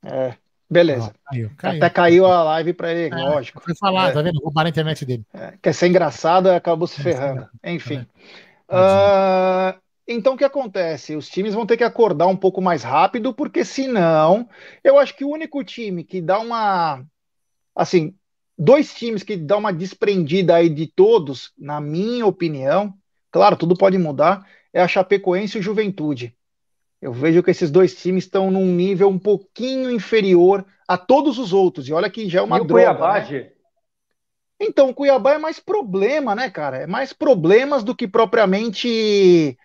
É, beleza. Oh, caiu, caiu. Até caiu a live para ele, é, lógico. Foi falar, é. tá vendo? Roubaram a internet dele. É, quer ser engraçado, acabou se ferrando. Enfim. Uh, então, o que acontece? Os times vão ter que acordar um pouco mais rápido, porque senão, eu acho que o único time que dá uma. Assim, dois times que dá uma desprendida aí de todos, na minha opinião, claro, tudo pode mudar, é a Chapecoense e o Juventude. Eu vejo que esses dois times estão num nível um pouquinho inferior a todos os outros. E olha que já é uma e droga. O Cuiabá, né? Então, o Cuiabá é mais problema, né, cara? É mais problemas do que propriamente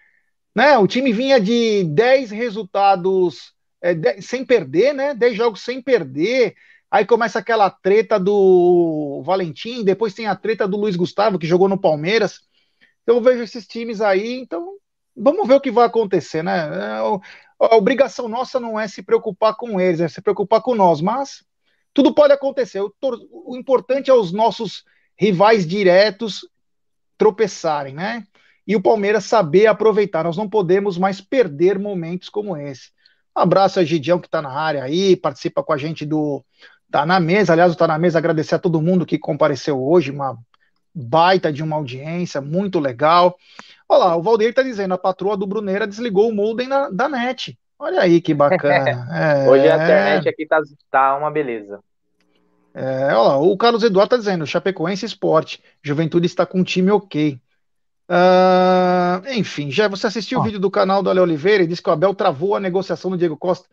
né? O time vinha de 10 resultados é, 10, sem perder, né? 10 jogos sem perder. Aí começa aquela treta do Valentim, depois tem a treta do Luiz Gustavo, que jogou no Palmeiras. Eu vejo esses times aí, então vamos ver o que vai acontecer, né? É, a obrigação nossa não é se preocupar com eles, é se preocupar com nós, mas tudo pode acontecer. O importante é os nossos rivais diretos tropeçarem, né? E o Palmeiras saber aproveitar. Nós não podemos mais perder momentos como esse. Um abraço a Gidião que está na área aí, participa com a gente do Tá na Mesa. Aliás, o Tá na Mesa agradecer a todo mundo que compareceu hoje, uma baita de uma audiência, muito legal. Olha lá, o Valdeir está dizendo, a patroa do Bruneira desligou o modem na, da net. Olha aí que bacana. É, hoje a internet aqui tá, tá uma beleza. É, olha lá, o Carlos Eduardo está dizendo, Chapecoense Esporte, Juventude está com um time ok. Uh, enfim, já você assistiu oh. o vídeo do canal do Ale Oliveira e disse que o Abel travou a negociação do Diego Costa.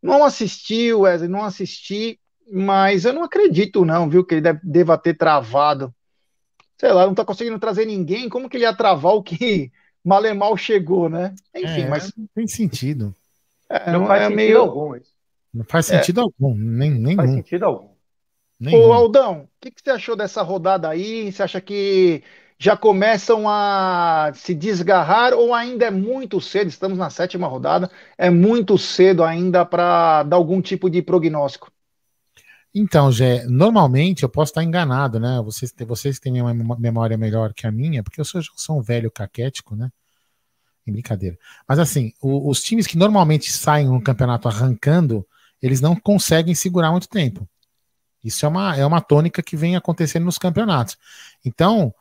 Não assisti, Wesley, não assisti, mas eu não acredito, não, viu, que ele deve, deva ter travado. Sei lá, não tá conseguindo trazer ninguém, como que ele ia travar o que Malemal chegou, né? Enfim, é, mas. Não tem sentido. É, não, faz é sentido meio... algum isso. Não faz é. sentido algum, nem, nem Não faz sentido algum. Nenhum. Ô, Aldão, o que, que você achou dessa rodada aí? Você acha que já começam a se desgarrar ou ainda é muito cedo? Estamos na sétima rodada, é muito cedo ainda para dar algum tipo de prognóstico. Então, Gé, normalmente eu posso estar enganado, né? Vocês, vocês têm uma memória melhor que a minha, porque eu sou, sou um velho caquético, né? Em brincadeira. Mas assim, o, os times que normalmente saem no campeonato arrancando, eles não conseguem segurar muito tempo. Isso é uma, é uma tônica que vem acontecendo nos campeonatos. Então,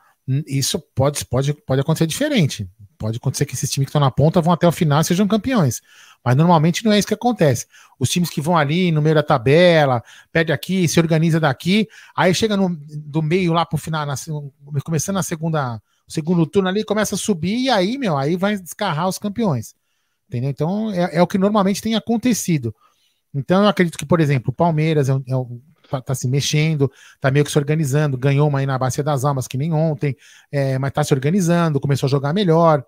isso pode, pode, pode acontecer diferente. Pode acontecer que esses times que estão na ponta vão até o final e sejam campeões. Mas normalmente não é isso que acontece. Os times que vão ali no meio da tabela, perde aqui, se organiza daqui, aí chega no, do meio lá para o final, na, começando a segunda, segundo turno ali, começa a subir e aí, meu, aí vai descarrar os campeões. Entendeu? Então é, é o que normalmente tem acontecido. Então eu acredito que, por exemplo, o Palmeiras é, é tá, tá, se mexendo, tá meio que se organizando, ganhou uma aí na Bacia das Almas, que nem ontem, é, mas tá se organizando, começou a jogar melhor.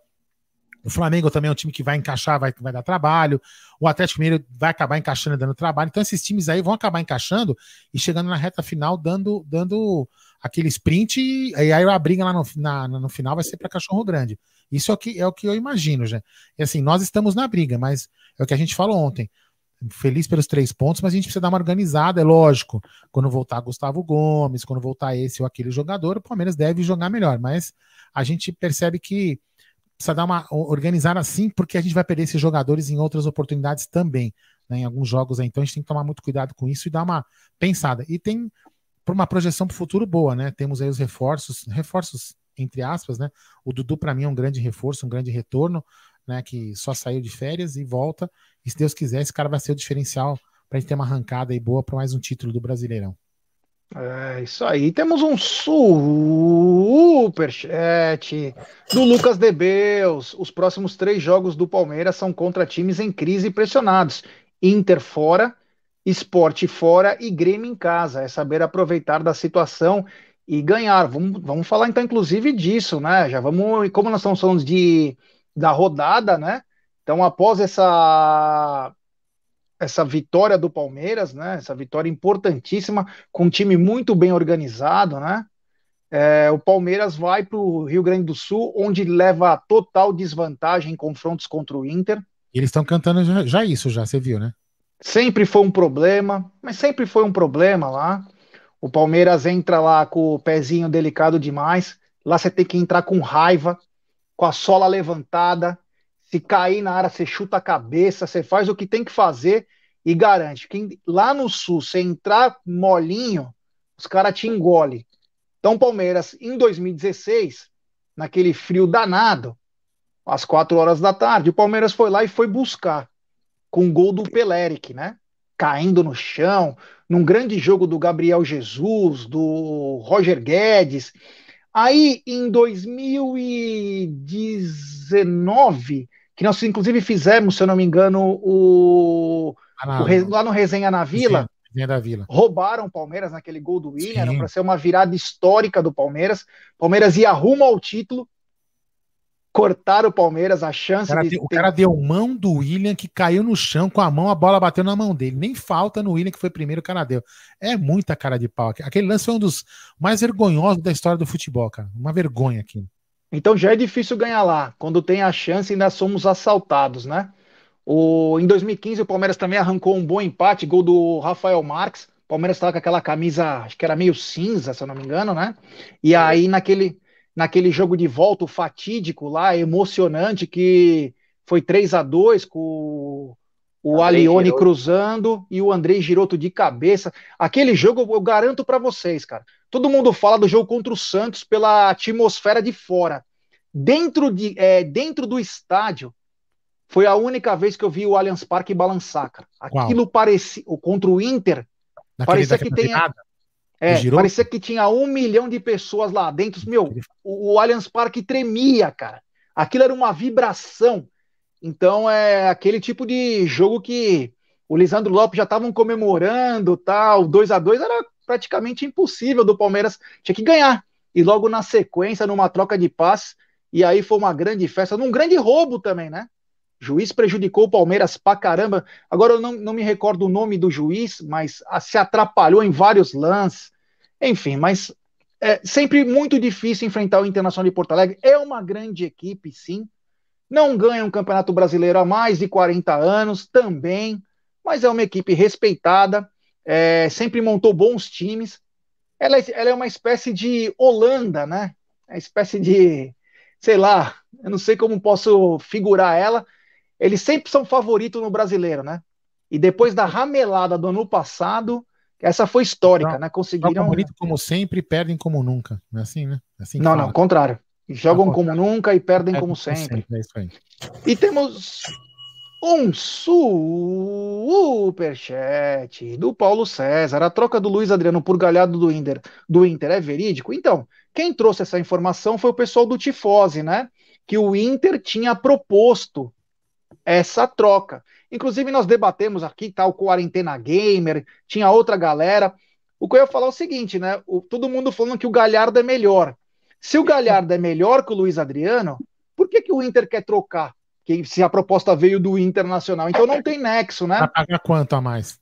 O Flamengo também é um time que vai encaixar, vai, vai dar trabalho. O Atlético Mineiro vai acabar encaixando e dando trabalho. Então, esses times aí vão acabar encaixando e chegando na reta final, dando, dando aquele sprint. E aí a briga lá no, na, no final vai ser para cachorro grande. Isso é o, que, é o que eu imagino, já. E assim, nós estamos na briga, mas é o que a gente falou ontem feliz pelos três pontos, mas a gente precisa dar uma organizada, é lógico. Quando voltar Gustavo Gomes, quando voltar esse ou aquele jogador, o Palmeiras deve jogar melhor, mas a gente percebe que precisa dar uma organizar assim, porque a gente vai perder esses jogadores em outras oportunidades também, né, em alguns jogos aí. Então a gente tem que tomar muito cuidado com isso e dar uma pensada. E tem por uma projeção para o futuro boa, né? Temos aí os reforços, reforços entre aspas, né? O Dudu para mim é um grande reforço, um grande retorno né, que só saiu de férias e volta. E se Deus quiser, esse cara vai ser o diferencial para a gente ter uma arrancada aí boa para mais um título do Brasileirão. É isso aí. Temos um superchat do Lucas Debeus. Os próximos três jogos do Palmeiras são contra times em crise e pressionados. Inter fora, esporte fora e Grêmio em casa. É saber aproveitar da situação e ganhar. Vamos, vamos falar então, inclusive, disso, né? Já vamos. Como nós estamos falando de da rodada, né? Então, após essa essa vitória do Palmeiras, né? Essa vitória importantíssima, com um time muito bem organizado, né? É, o Palmeiras vai para o Rio Grande do Sul, onde leva total desvantagem em confrontos contra o Inter. eles estão cantando já, já, isso, já, você viu, né? Sempre foi um problema, mas sempre foi um problema lá. O Palmeiras entra lá com o pezinho delicado demais. Lá você tem que entrar com raiva, com a sola levantada. Se cair na área, você chuta a cabeça, você faz o que tem que fazer e garante que lá no sul, se entrar molinho, os caras te engolem. Então, Palmeiras, em 2016, naquele frio danado, às quatro horas da tarde, o Palmeiras foi lá e foi buscar com o gol do Peleric, né? Caindo no chão, num grande jogo do Gabriel Jesus, do Roger Guedes, Aí, em 2019, que nós inclusive fizemos, se eu não me engano, o, ah, o lá no Resenha na Vila, Resenha da Vila. roubaram o Palmeiras naquele gol do William, para ser uma virada histórica do Palmeiras. Palmeiras ia rumo ao título, cortar o Palmeiras, a chance o cara, de. O ter... cara deu mão do William que caiu no chão com a mão, a bola bateu na mão dele. Nem falta no William que foi primeiro, o cara deu. É muita cara de pau. Aquele lance foi um dos mais vergonhosos da história do futebol, cara. Uma vergonha aqui. Então já é difícil ganhar lá. Quando tem a chance, ainda somos assaltados, né? O, em 2015, o Palmeiras também arrancou um bom empate, gol do Rafael Marques. O Palmeiras estava com aquela camisa, acho que era meio cinza, se eu não me engano, né? E aí, naquele, naquele jogo de volta, o fatídico lá, emocionante, que foi 3 a 2 com o Alione Giroto. cruzando e o Andrei Giroto de cabeça. Aquele jogo, eu garanto para vocês, cara. Todo mundo fala do jogo contra o Santos pela atmosfera de fora. Dentro, de, é, dentro do estádio, foi a única vez que eu vi o Allianz Parque balançar, cara. Aquilo parecia. Contra o Inter, Naquele parecia que tem. É, parecia que tinha um milhão de pessoas lá dentro. Meu, o, o Allianz Parque tremia, cara. Aquilo era uma vibração. Então é aquele tipo de jogo que o Lisandro Lopes já estavam comemorando, tal, 2 a 2 era praticamente impossível do Palmeiras, tinha que ganhar. E logo na sequência, numa troca de passes, e aí foi uma grande festa, num grande roubo também, né? juiz prejudicou o Palmeiras pra caramba. Agora eu não, não me recordo o nome do juiz, mas a, se atrapalhou em vários lances. Enfim, mas é sempre muito difícil enfrentar o Internacional de Porto Alegre. É uma grande equipe, sim, não ganha um campeonato brasileiro há mais de 40 anos também, mas é uma equipe respeitada, é, sempre montou bons times. Ela, é, ela, é uma espécie de Holanda, né? É uma espécie de, sei lá, eu não sei como posso figurar ela. Eles sempre são favoritos no brasileiro, né? E depois da ramelada do ano passado, essa foi histórica, não, né? Conseguiram. Favorito como sempre, perdem como nunca. Não é assim, né? É assim não, fala. não, contrário. Jogam como nunca e perdem como sempre. É. E temos um superchat do Paulo César. A troca do Luiz Adriano por Galhardo do Inter, do Inter é verídico? Então, quem trouxe essa informação foi o pessoal do Tifose, né? Que o Inter tinha proposto essa troca. Inclusive, nós debatemos aqui, tal, tá, Quarentena Gamer, tinha outra galera. O que eu ia falar é o seguinte, né? O, todo mundo falando que o Galhardo é melhor. Se o Galhardo é melhor que o Luiz Adriano, por que, que o Inter quer trocar? Que, se a proposta veio do Internacional. Então não tem nexo, né? Vai pagar quanto a mais?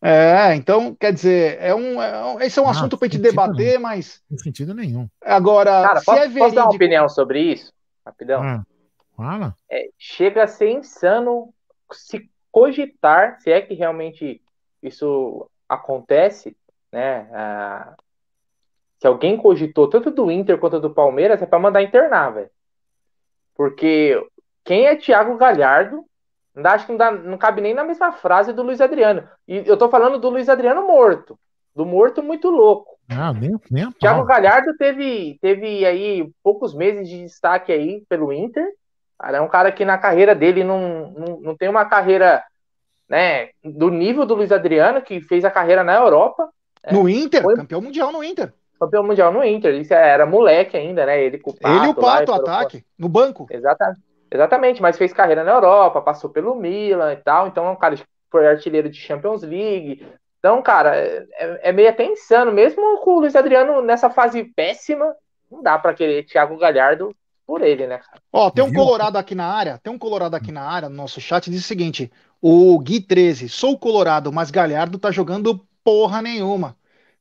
É, então, quer dizer, é um, é um esse é um não, assunto para gente debater, nenhum. mas. Não tem sentido nenhum. Agora, Cara, posso, é verídico... posso, dar uma opinião sobre isso? Rapidão. Ah, fala. É, chega a ser insano se cogitar, se é que realmente isso acontece, né? Ah, se alguém cogitou tanto do Inter quanto do Palmeiras, é para mandar internar, velho. Porque quem é Thiago Galhardo, acho que não, dá, não cabe nem na mesma frase do Luiz Adriano. E eu tô falando do Luiz Adriano morto. Do morto muito louco. Ah, nem, nem a Thiago Galhardo teve, teve aí poucos meses de destaque aí pelo Inter. Cara, é um cara que na carreira dele não, não, não tem uma carreira né, do nível do Luiz Adriano, que fez a carreira na Europa. No Inter? Foi... Campeão mundial no Inter campeão mundial no Inter. Ele era moleque ainda, né? Ele com o Pato. Ele e o Pato, ataque, no banco. Exatamente. Exatamente, mas fez carreira na Europa, passou pelo Milan e tal. Então, é um cara que foi artilheiro de Champions League. Então, cara, é, é meio até insano. Mesmo com o Luiz Adriano nessa fase péssima, não dá para querer Thiago Galhardo por ele, né, cara? Ó, tem um colorado aqui na área, tem um colorado aqui na área, no nosso chat, diz o seguinte, o Gui 13, sou colorado, mas Galhardo tá jogando porra nenhuma.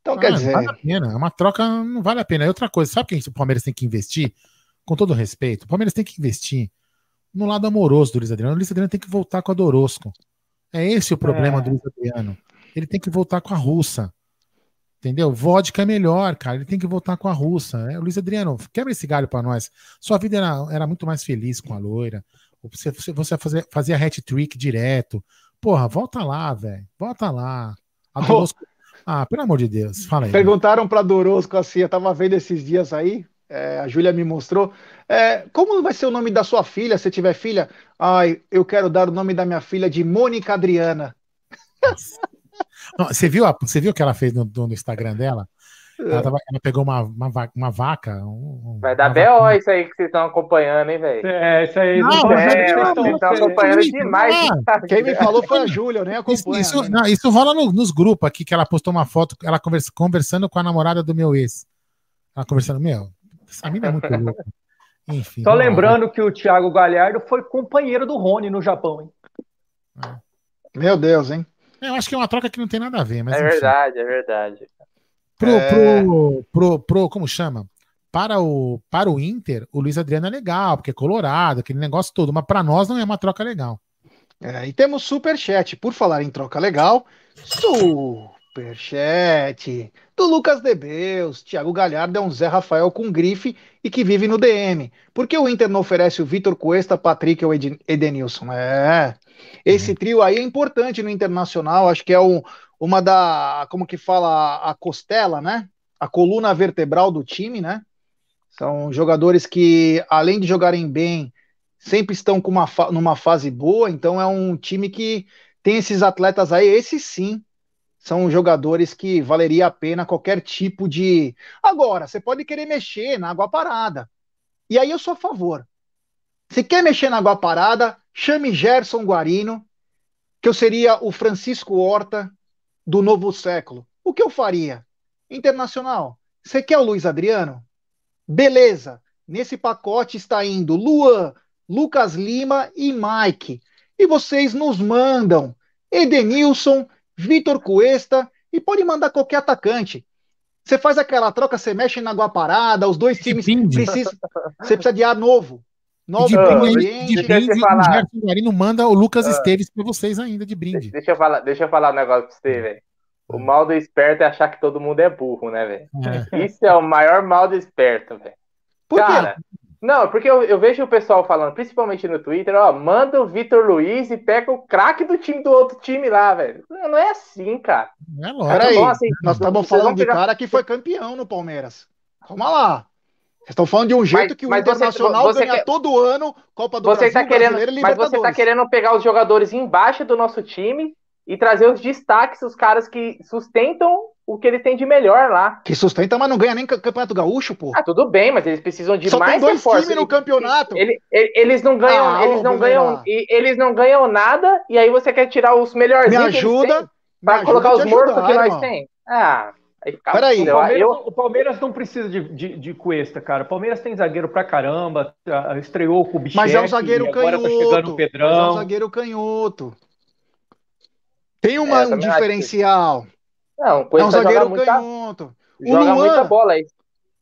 Então, ah, quer dizer. Vale a pena. É uma troca, não vale a pena. E outra coisa, sabe que o Palmeiras tem que investir? Com todo respeito, o Palmeiras tem que investir no lado amoroso do Luiz Adriano. O Luiz Adriano tem que voltar com a Dorosco. É esse o problema é. do Luiz Adriano. Ele tem que voltar com a russa. Entendeu? Vodka é melhor, cara. Ele tem que voltar com a russa. É, o Luiz Adriano, quebra esse galho para nós. Sua vida era, era muito mais feliz com a loira. Você, você fazia, fazia hat-trick direto. Porra, volta lá, velho. Volta lá. A Dorosco, oh. Ah, pelo amor de Deus, fala aí. Perguntaram para Dorosco assim, eu tava vendo esses dias aí, é, a Júlia me mostrou. É, como vai ser o nome da sua filha, se tiver filha? Ai, eu quero dar o nome da minha filha de Mônica Adriana. Não, você, viu você viu o que ela fez no, no Instagram dela? Ela, tava, ela, pegou uma, uma, uma vaca. Um, Vai dar B.O. isso aí que vocês estão acompanhando, hein, velho? É, isso aí. Não, é, vocês estão acompanhando demais. Quem me falou foi a Júlia, eu nem acompanho. Isso, isso, não, isso rola no, nos grupos aqui, que ela postou uma foto, ela conversa, conversando com a namorada do meu ex. Ela conversando, meu, essa mina é muito louca. Enfim. Só lembrando que o Thiago Galhardo foi companheiro do Rony no Japão, hein? É. Meu Deus, hein? Eu acho que é uma troca que não tem nada a ver, mas. É enfim. verdade, é verdade. Pro, é... pro, pro, pro, como chama? para o, para o Inter, o Luiz Adriano é legal, porque é colorado, aquele negócio todo, mas para nós não é uma troca legal. É, e temos superchat, por falar em troca legal, superchat do Lucas Debeus, Thiago Galhardo é um Zé Rafael com grife e que vive no DM. Por que o Inter não oferece o Vitor Cuesta, Patrick ou Edenilson? É, esse uhum. trio aí é importante no Internacional, acho que é um, uma da, como que fala, a costela, né? A coluna vertebral do time, né? São jogadores que, além de jogarem bem, sempre estão com uma numa fase boa, então é um time que tem esses atletas aí, esses sim, são jogadores que valeria a pena qualquer tipo de. Agora, você pode querer mexer na água parada. E aí eu sou a favor. Se quer mexer na água parada, chame Gerson Guarino, que eu seria o Francisco Horta do novo século. O que eu faria? Internacional. Você quer o Luiz Adriano? Beleza. Nesse pacote está indo Luan, Lucas Lima e Mike. E vocês nos mandam Edenilson, Vitor Cuesta e pode mandar qualquer atacante. Você faz aquela troca, você mexe na água parada, os dois times precisam. Você precisa de ar novo. Novo de brinde, de brinde, o Gerson Guarino manda o Lucas uh, Esteves para vocês ainda de brinde. Deixa eu falar, deixa eu falar um negócio para você, velho. O mal do esperto é achar que todo mundo é burro, né, velho? É. Isso é o maior mal do esperto, velho. Cara, não, porque eu, eu, vejo o pessoal falando, principalmente no Twitter, ó, manda o Vitor Luiz e pega o craque do time do outro time lá, velho. Não, não é assim, cara. Não é lógico. Peraí, assim, nós estamos falando de pegar... cara que foi campeão no Palmeiras. Calma lá. Vocês estão falando de um jeito mas, que o Internacional você, você ganha quer... todo ano Copa do você Brasil, tá querendo, Mas você tá querendo pegar os jogadores embaixo do nosso time e trazer os destaques, os caras que sustentam o que ele tem de melhor lá. Que sustenta, mas não ganha nem campeonato gaúcho, pô. Ah, tudo bem, mas eles precisam de Só mais tem dois times no campeonato. Ele, ele, eles não ganham, ah, eles não ganham, eles não ganham nada e aí você quer tirar os melhores. Me ajuda. Para colocar os mortos que nós irmão. Ah, Peraí, o Palmeiras, eu... o Palmeiras não precisa de, de, de Cuesta, cara. O Palmeiras tem zagueiro pra caramba, estreou com o Bichete, Mas é um zagueiro canhoto. Tá chegando o Pedrão. Mas é um zagueiro canhoto. Tem uma, é, um diferencial. Acho. Não, é um zagueiro muita, canhoto. Joga Luan, muita bola aí.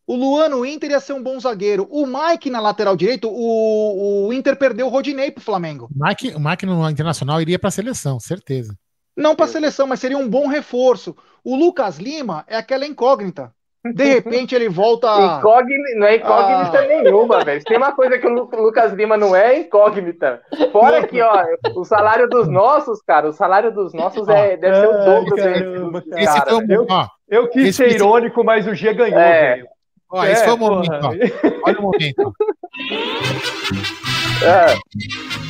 O Luan no Inter ia ser um bom zagueiro. O Mike na lateral direito, o, o Inter perdeu o Rodinei pro Flamengo. O Mike, o Mike no Internacional iria para a seleção, certeza. Não para a seleção, mas seria um bom reforço. O Lucas Lima é aquela incógnita. De repente ele volta. Incógnita, não é incógnita ah. nenhuma, velho. Tem uma coisa que o Lucas Lima não é, é incógnita. Fora que, ó, o salário dos nossos, cara, o salário dos nossos é, deve ser o dobro caramba, cara. Esse foi um... eu, eu quis ser irônico, mas o G ganhou, é. velho. Ó, esse é, foi o momento, ó. Olha o momento. É.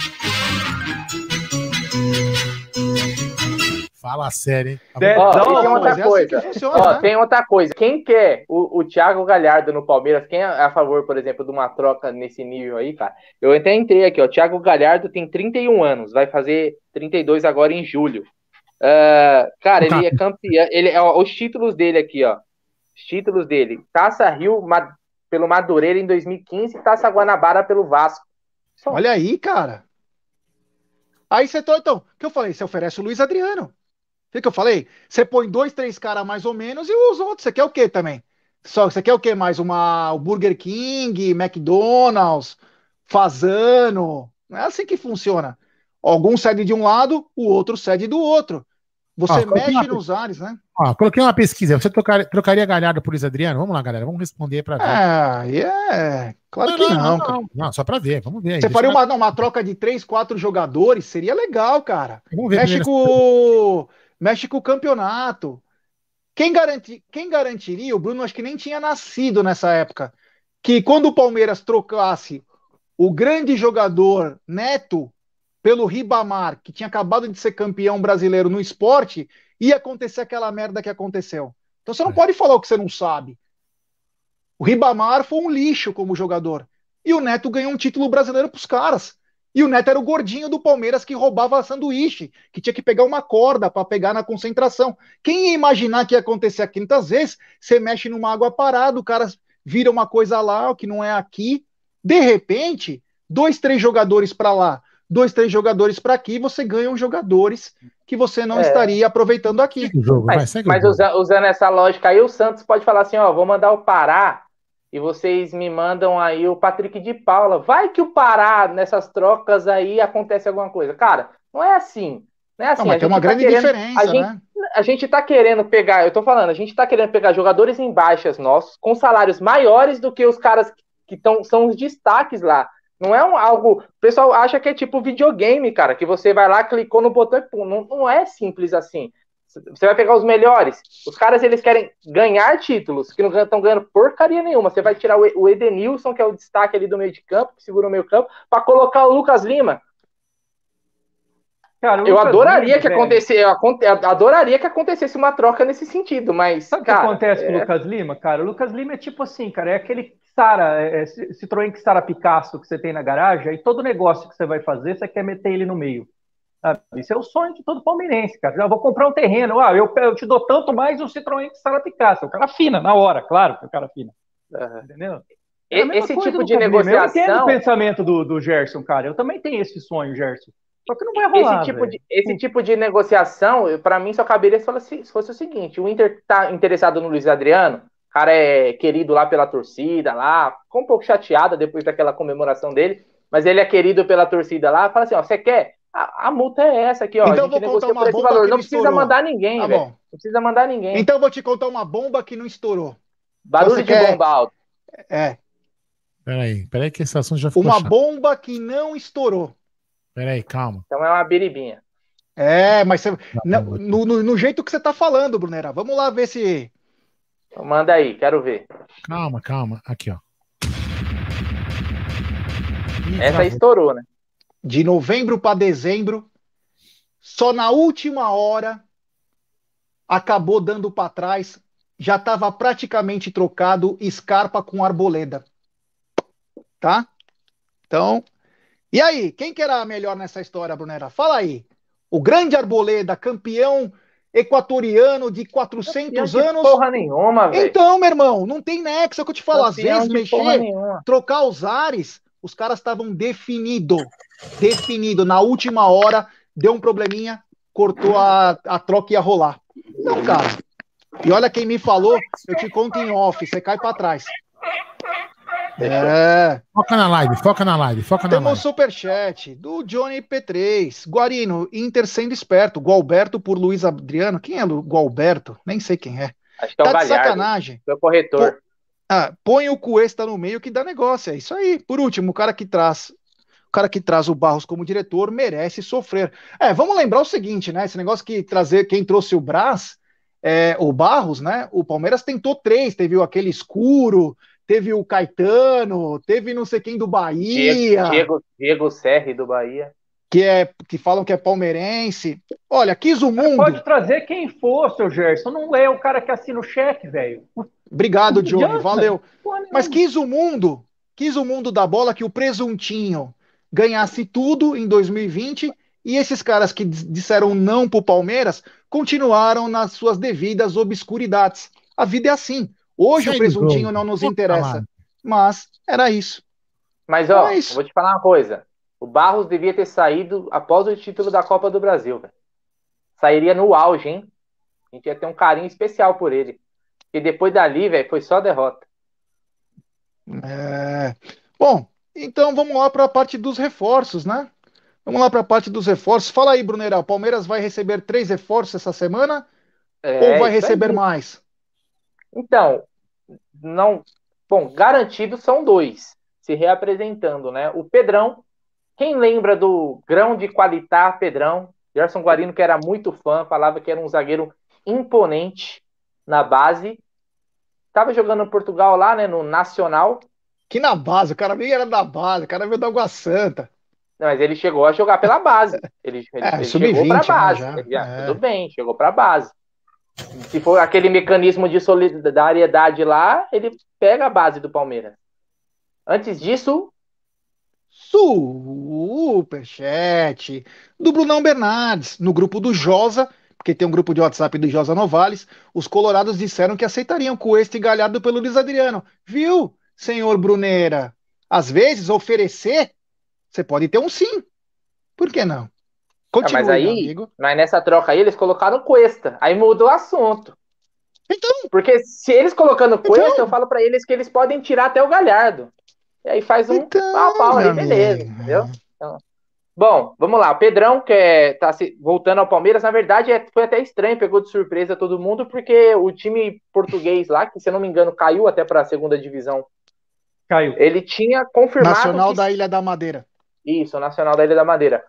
Fala sério, hein? É, não, tem outra coisa. Assim funciona, ó, né? Tem outra coisa. Quem quer o, o Thiago Galhardo no Palmeiras, quem é a favor, por exemplo, de uma troca nesse nível aí, cara? Eu até entrei aqui, ó. Thiago Galhardo tem 31 anos, vai fazer 32 agora em julho. Uh, cara, ele é campeão. Ele, ó, os títulos dele aqui, ó. Os títulos dele: Taça Rio ma, pelo Madureira em 2015 Taça Guanabara pelo Vasco. Só. Olha aí, cara. Aí você, então, o que eu falei? Você oferece o Luiz Adriano. O que eu falei? Você põe dois, três caras mais ou menos e os outros. Você quer o quê também? Só você quer o quê mais? Uma o Burger King, McDonald's, Fazano. Não é assim que funciona. Algum cede de um lado, o outro cede do outro. Você ah, mexe uma... nos ares, né? Ah, coloquei uma pesquisa. Você trocar, trocaria Galhardo por Luiz Adriano? Vamos lá, galera. Vamos responder para ver. É, é. Claro não, que não. Não, não, não, só para ver. Vamos ver. Você faria uma, uma troca de três, quatro jogadores? Seria legal, cara. Vamos ver. Mexe com mexe com o campeonato. Quem, garanti, quem garantiria, o Bruno acho que nem tinha nascido nessa época, que quando o Palmeiras trocasse o grande jogador Neto pelo Ribamar, que tinha acabado de ser campeão brasileiro no esporte, ia acontecer aquela merda que aconteceu. Então você não é. pode falar o que você não sabe. O Ribamar foi um lixo como jogador. E o Neto ganhou um título brasileiro para os caras. E o Neto era o gordinho do Palmeiras que roubava sanduíche, que tinha que pegar uma corda para pegar na concentração. Quem ia imaginar que ia acontecer aqui? Muitas vezes você mexe numa água parada, o cara vira uma coisa lá, o que não é aqui. De repente, dois, três jogadores para lá, dois, três jogadores para aqui, você ganha uns jogadores que você não é. estaria aproveitando aqui. Jogo, mas, mas usando, usando essa lógica aí, o Santos pode falar assim: ó, vou mandar o Pará e vocês me mandam aí o Patrick de Paula. Vai que o Pará, nessas trocas aí, acontece alguma coisa. Cara, não é assim. Não é assim. Não, mas tem uma tá grande querendo, diferença, a gente, né? A gente tá querendo pegar, eu tô falando, a gente tá querendo pegar jogadores em baixas nossos, com salários maiores do que os caras que tão, são os destaques lá. Não é um, algo. O pessoal acha que é tipo videogame, cara, que você vai lá, clicou no botão e pum. Não, não é simples assim. Você vai pegar os melhores. Os caras, eles querem ganhar títulos, que não estão ganhando porcaria nenhuma. Você vai tirar o Edenilson, que é o destaque ali do meio de campo, que segura o meio campo, para colocar o Lucas Lima. Cara, eu adoraria Lima, que acontecesse, eu adoraria que acontecesse uma troca nesse sentido, mas. Sabe o que acontece é... com o Lucas Lima, cara? O Lucas Lima é tipo assim, cara, é aquele Sara, é, é Citroën que Sara Picasso que você tem na garagem, e todo negócio que você vai fazer, você quer meter ele no meio. Sabe? Isso é o sonho de todo palmeirense, cara. Já vou comprar um terreno, ah, eu, eu te dou tanto mais um Citroën que Sara Picasso. O cara fina, na hora, claro que o cara fina. Uhum. Entendeu? É esse tipo de negociação. Eu entendo o pensamento do, do Gerson, cara. Eu também tenho esse sonho, Gerson. Só que não vai rolar. Esse tipo, de, esse tipo de negociação, para mim, só caberia se fosse, se fosse o seguinte: o Inter tá interessado no Luiz Adriano, o cara é querido lá pela torcida, lá, ficou um pouco chateada depois daquela comemoração dele, mas ele é querido pela torcida lá, fala assim: ó, você quer? A, a, multa é essa aqui, ó. Então a gente negocia por esse valor. Não precisa estourou. mandar ninguém, tá velho. Não precisa mandar ninguém. Então eu vou te contar uma bomba que não estourou. Barulho Você de quer... bomba alto. É. Peraí, peraí que esse assunto já ficou Uma chato. bomba que não estourou. Peraí, calma. Então é uma biribinha. É, mas você, no, no, no, jeito que você tá falando, Brunera. Vamos lá ver se. Então manda aí, quero ver. Calma, calma. Aqui, ó. Ih, Essa estourou, né? De novembro para dezembro, só na última hora acabou dando para trás, já estava praticamente trocado Scarpa com Arboleda. Tá? Então, e aí, quem que era melhor nessa história, Brunera? Fala aí. O grande Arboleda, campeão equatoriano de 400 campeão anos. porra nenhuma, velho. Então, meu irmão, não tem nexo, é o que eu te falo. Campeão Às vezes, mexer, trocar os ares, os caras estavam definido definido. Na última hora, deu um probleminha, cortou a, a troca e ia rolar. Não, cara. E olha quem me falou, eu te conto em off, você cai para trás. É. Foca na live, foca na live, foca Temos na live. Temos um superchat do Johnny P3. Guarino, Inter sendo esperto. Gualberto por Luiz Adriano. Quem é o Gualberto? Nem sei quem é. Acho que é tá o de Galhardo, sacanagem. Meu corretor. Pô, ah, põe o Cuesta no meio que dá negócio. É isso aí. Por último, o cara que traz cara que traz o Barros como diretor merece sofrer. É, vamos lembrar o seguinte, né? Esse negócio que trazer quem trouxe o Brás, é, o Barros, né? O Palmeiras tentou três, teve aquele escuro, teve o Caetano, teve não sei quem do Bahia. Diego, Diego Serri do Bahia. Que, é, que falam que é palmeirense. Olha, quis o mundo. Pode trazer quem for, seu Gerson. Não é o cara que assina o cheque, velho. Obrigado, Johnny. Valeu. Mas quis o mundo. Quis o mundo da bola que o presuntinho ganhasse tudo em 2020 e esses caras que disseram não para o Palmeiras continuaram nas suas devidas obscuridades. A vida é assim. Hoje o presuntinho não nos interessa, mas era isso. Mas ó, é vou te falar uma coisa. O Barros devia ter saído após o título da Copa do Brasil. Véio. Sairia no auge, hein? A gente ia ter um carinho especial por ele. E depois dali, velho, foi só derrota. É... Bom, então vamos lá para a parte dos reforços, né? Vamos lá para a parte dos reforços. Fala aí, Brunerá, o Palmeiras vai receber três reforços essa semana? É, ou vai receber aí. mais? Então, não. Bom, garantido são dois se reapresentando, né? O Pedrão, quem lembra do grão de qualitar Pedrão? Gerson Guarino, que era muito fã, falava que era um zagueiro imponente na base. Estava jogando em Portugal lá, né, no Nacional, na base, o cara nem era da base, o cara veio da Água Santa. Não, mas ele chegou a jogar pela base. Ele, ele, é, ele chegou para né, base. Né, ele, é. Tudo bem, chegou para base. Se for aquele mecanismo de solidariedade lá, ele pega a base do Palmeiras. Antes disso. Superchat do Brunão Bernardes, no grupo do Josa, porque tem um grupo de WhatsApp do Josa Novales. Os colorados disseram que aceitariam com este galhado pelo Luiz Adriano. Viu? Senhor Brunera. Às vezes, oferecer, você pode ter um sim. Por que não? Continue, ah, mas aí, mas nessa troca aí, eles colocaram Cuesta. Aí muda o assunto. Então. Porque se eles colocando Cuesta, então, eu falo para eles que eles podem tirar até o Galhardo. E aí faz um então, pau a pau aí, beleza, entendeu? Então, bom, vamos lá. O Pedrão, que é, tá se, voltando ao Palmeiras, na verdade é, foi até estranho, pegou de surpresa todo mundo, porque o time português lá, que se eu não me engano caiu até para a segunda divisão. Caiu. Ele tinha confirmado. Nacional que... da Ilha da Madeira. Isso, Nacional da Ilha da Madeira.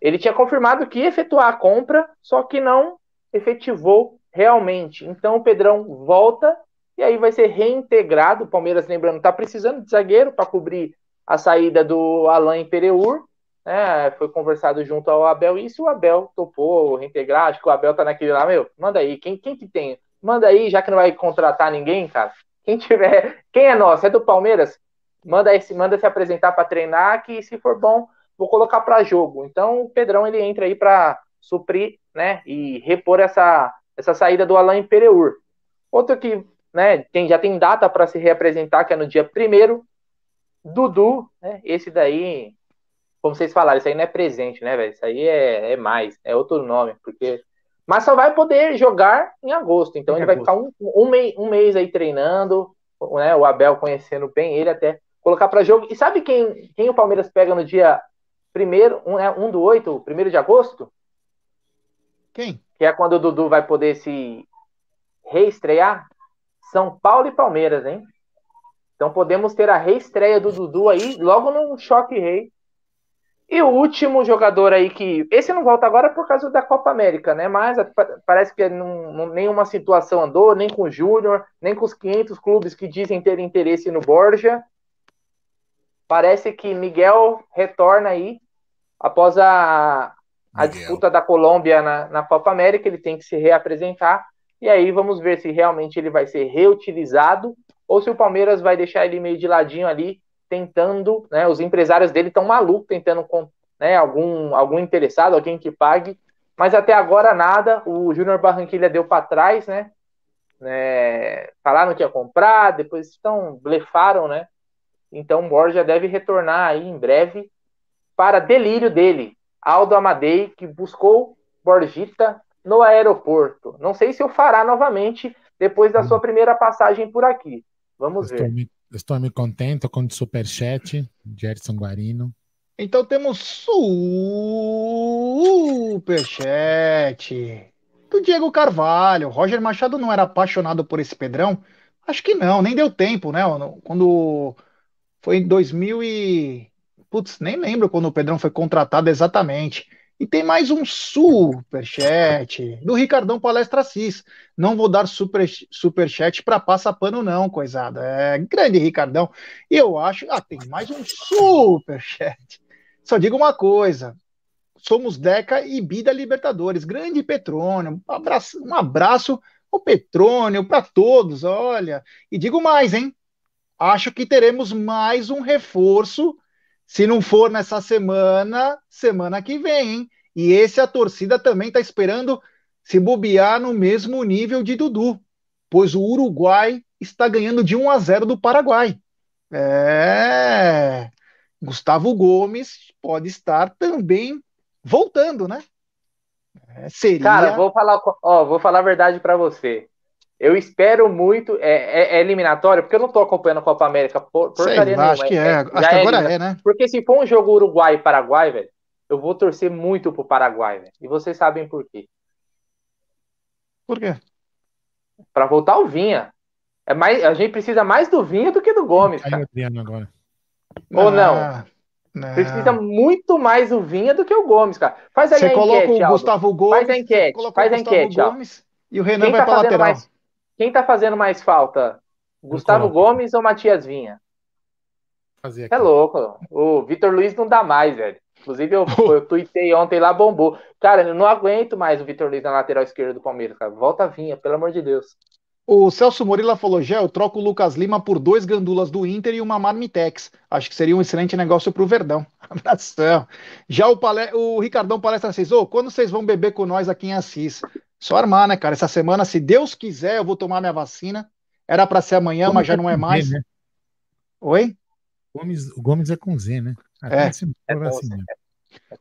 Ele tinha confirmado que ia efetuar a compra, só que não efetivou realmente. Então o Pedrão volta e aí vai ser reintegrado. O Palmeiras, lembrando, está precisando de zagueiro para cobrir a saída do Alain Pereur. Né? Foi conversado junto ao Abel isso, o Abel topou reintegrar. Acho que o Abel tá naquele lá, meu, manda aí, quem, quem que tem? Manda aí, já que não vai contratar ninguém, cara. Quem tiver, quem é nosso? É do Palmeiras? Manda esse, manda se apresentar para treinar, que se for bom, vou colocar para jogo. Então o Pedrão ele entra aí para suprir, né, e repor essa essa saída do Alain Pereur. Outro que né, tem, já tem data para se reapresentar, que é no dia 1 Dudu, né, esse daí, como vocês falaram, isso aí não é presente, né, velho? Isso aí é, é mais, é outro nome, porque. Mas só vai poder jogar em agosto, então em ele agosto. vai ficar um, um, mês, um mês aí treinando, né, o Abel conhecendo bem ele até colocar para jogo. E sabe quem, quem o Palmeiras pega no dia 1 um, é, um do 8, primeiro de agosto? Quem? Que é quando o Dudu vai poder se reestrear. São Paulo e Palmeiras, hein? Então podemos ter a reestreia do Dudu aí, logo no Choque Rei. E o último jogador aí que. Esse não volta agora por causa da Copa América, né? Mas parece que não, não, nenhuma situação andou, nem com o Júnior, nem com os 500 clubes que dizem ter interesse no Borja. Parece que Miguel retorna aí após a, a disputa da Colômbia na, na Copa América. Ele tem que se reapresentar e aí vamos ver se realmente ele vai ser reutilizado ou se o Palmeiras vai deixar ele meio de ladinho ali, tentando, né? Os empresários dele estão malucos, tentando né, algum, algum interessado, alguém que pague. Mas até agora nada. O Júnior Barranquilha deu para trás, né? né? Falaram que ia comprar, depois estão blefaram, né? Então o Borja deve retornar aí em breve para delírio dele. Aldo Amadei, que buscou Borgita no aeroporto. Não sei se o fará novamente depois da sua primeira passagem por aqui. Vamos estou ver. Me, estou me contente com o superchat, Gerson Guarino. Então temos superchat do Diego Carvalho. Roger Machado não era apaixonado por esse Pedrão? Acho que não, nem deu tempo, né? Quando foi em 2000 e... Putz, nem lembro quando o Pedrão foi contratado exatamente. E tem mais um superchat do Ricardão Palestra Assis. Não vou dar super, superchat para pano, não, coisada. É grande Ricardão. E eu acho. Ah, tem mais um superchat. Só digo uma coisa. Somos Deca e Bida Libertadores. Grande Petrônio. Um abraço, um abraço ao Petrônio, para todos. Olha. E digo mais, hein? Acho que teremos mais um reforço se não for nessa semana, semana que vem, hein? E esse a torcida também está esperando se bobear no mesmo nível de Dudu, pois o Uruguai está ganhando de 1 a 0 do Paraguai. É. Gustavo Gomes pode estar também voltando, né? É, seria... Cara, vou falar, ó, vou falar a verdade para você. Eu espero muito. É, é, é, eliminatório, porque eu não estou acompanhando a Copa América por, porcaria nenhuma. Acho que é. é acho que é agora é, né? Porque se for um jogo Uruguai e Paraguai, velho, eu vou torcer muito pro Paraguai, velho. E vocês sabem por quê. Por quê? Pra voltar o Vinha. É mais, a gente precisa mais do Vinha do que do Gomes, cara. Agora. Ou não? Ah, não? Precisa muito mais o Vinha do que o Gomes, cara. Faz aí Você a enquete, coloca o Gustavo Gomes. Faz a enquete. Faz a enquete, Gomes, E o Renan Quem vai tá pra lateral. Mais... Quem tá fazendo mais falta? Gustavo Gomes ou Matias Vinha? É louco. O Vitor Luiz não dá mais, velho. Inclusive, eu, eu tuitei ontem lá, bombou. Cara, eu não aguento mais o Vitor Luiz na lateral esquerda do Palmeiras, cara. Volta a Vinha, pelo amor de Deus. O Celso Morila falou: Gé, eu troco o Lucas Lima por dois gandulas do Inter e uma Marmitex. Acho que seria um excelente negócio pro Verdão. Abração. Já o, pale... o Ricardão Palestra 6, ô, quando vocês vão beber com nós aqui em Assis? Só armar, né, cara? Essa semana, se Deus quiser, eu vou tomar minha vacina. Era para ser amanhã, Gomes mas já é não é mais. Z, né? Oi? Gomes, o Gomes é com Z, né? é. é assim,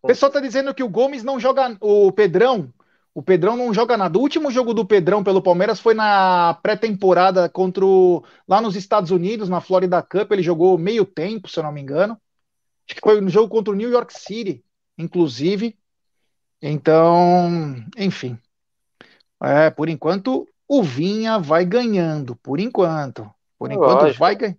o pessoal tá dizendo que o Gomes não joga. O Pedrão, O Pedrão não joga nada. O último jogo do Pedrão pelo Palmeiras foi na pré-temporada contra o, lá nos Estados Unidos, na Florida Cup. Ele jogou meio tempo, se eu não me engano. Acho que foi no jogo contra o New York City, inclusive. Então, enfim. É, por enquanto, o Vinha vai ganhando. Por enquanto. Por enquanto, Lógico. vai ganhar.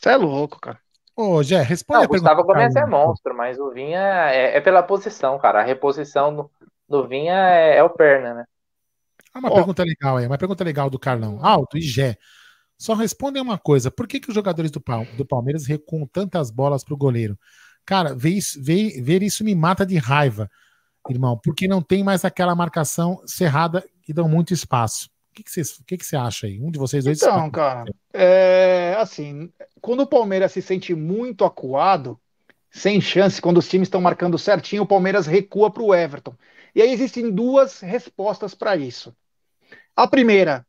Você é louco, cara. Ô, Jé, responde não, a pergunta. O Gustavo Gomes é monstro, mas o Vinha é, é, pela posição, cara. A reposição do, do Vinha é, é o perna, né? Ah, uma oh. pergunta legal aí, uma pergunta legal do Carlão. Alto e Jé. Só respondem uma coisa: por que, que os jogadores do, do Palmeiras recuam tantas bolas pro goleiro? Cara, ver isso, ver, ver isso me mata de raiva, irmão, porque não tem mais aquela marcação cerrada e dão muito espaço. O que, que, você, o que, que você acha aí? Um de vocês dois. Então, cara, é, assim, quando o Palmeiras se sente muito acuado, sem chance, quando os times estão marcando certinho, o Palmeiras recua para o Everton. E aí existem duas respostas para isso. A primeira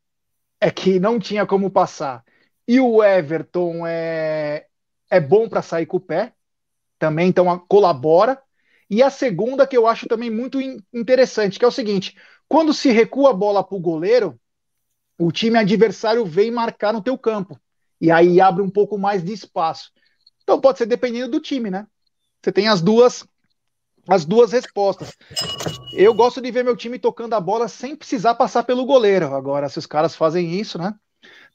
é que não tinha como passar. E o Everton é, é bom para sair com o pé, também, então colabora. E a segunda, que eu acho também muito interessante, que é o seguinte: quando se recua a bola para o goleiro, o time adversário vem marcar no teu campo. E aí abre um pouco mais de espaço. Então pode ser dependendo do time, né? Você tem as duas as duas respostas. Eu gosto de ver meu time tocando a bola sem precisar passar pelo goleiro. Agora, se os caras fazem isso, né?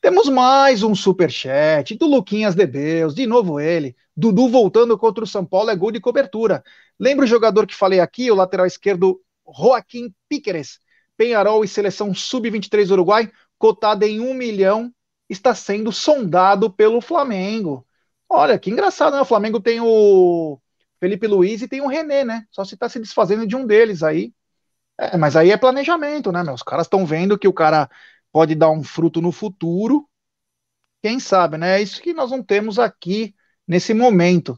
Temos mais um super chat do Luquinhas de Beus, de novo ele. Dudu voltando contra o São Paulo é gol de cobertura. Lembra o jogador que falei aqui, o lateral esquerdo Joaquim Piqueres, Penharol e seleção sub-23 Uruguai, cotado em um milhão, está sendo sondado pelo Flamengo. Olha, que engraçado, né? O Flamengo tem o Felipe Luiz e tem o René, né? Só se está se desfazendo de um deles aí. É, mas aí é planejamento, né, meu? Os caras estão vendo que o cara pode dar um fruto no futuro. Quem sabe, né? É isso que nós não temos aqui nesse momento.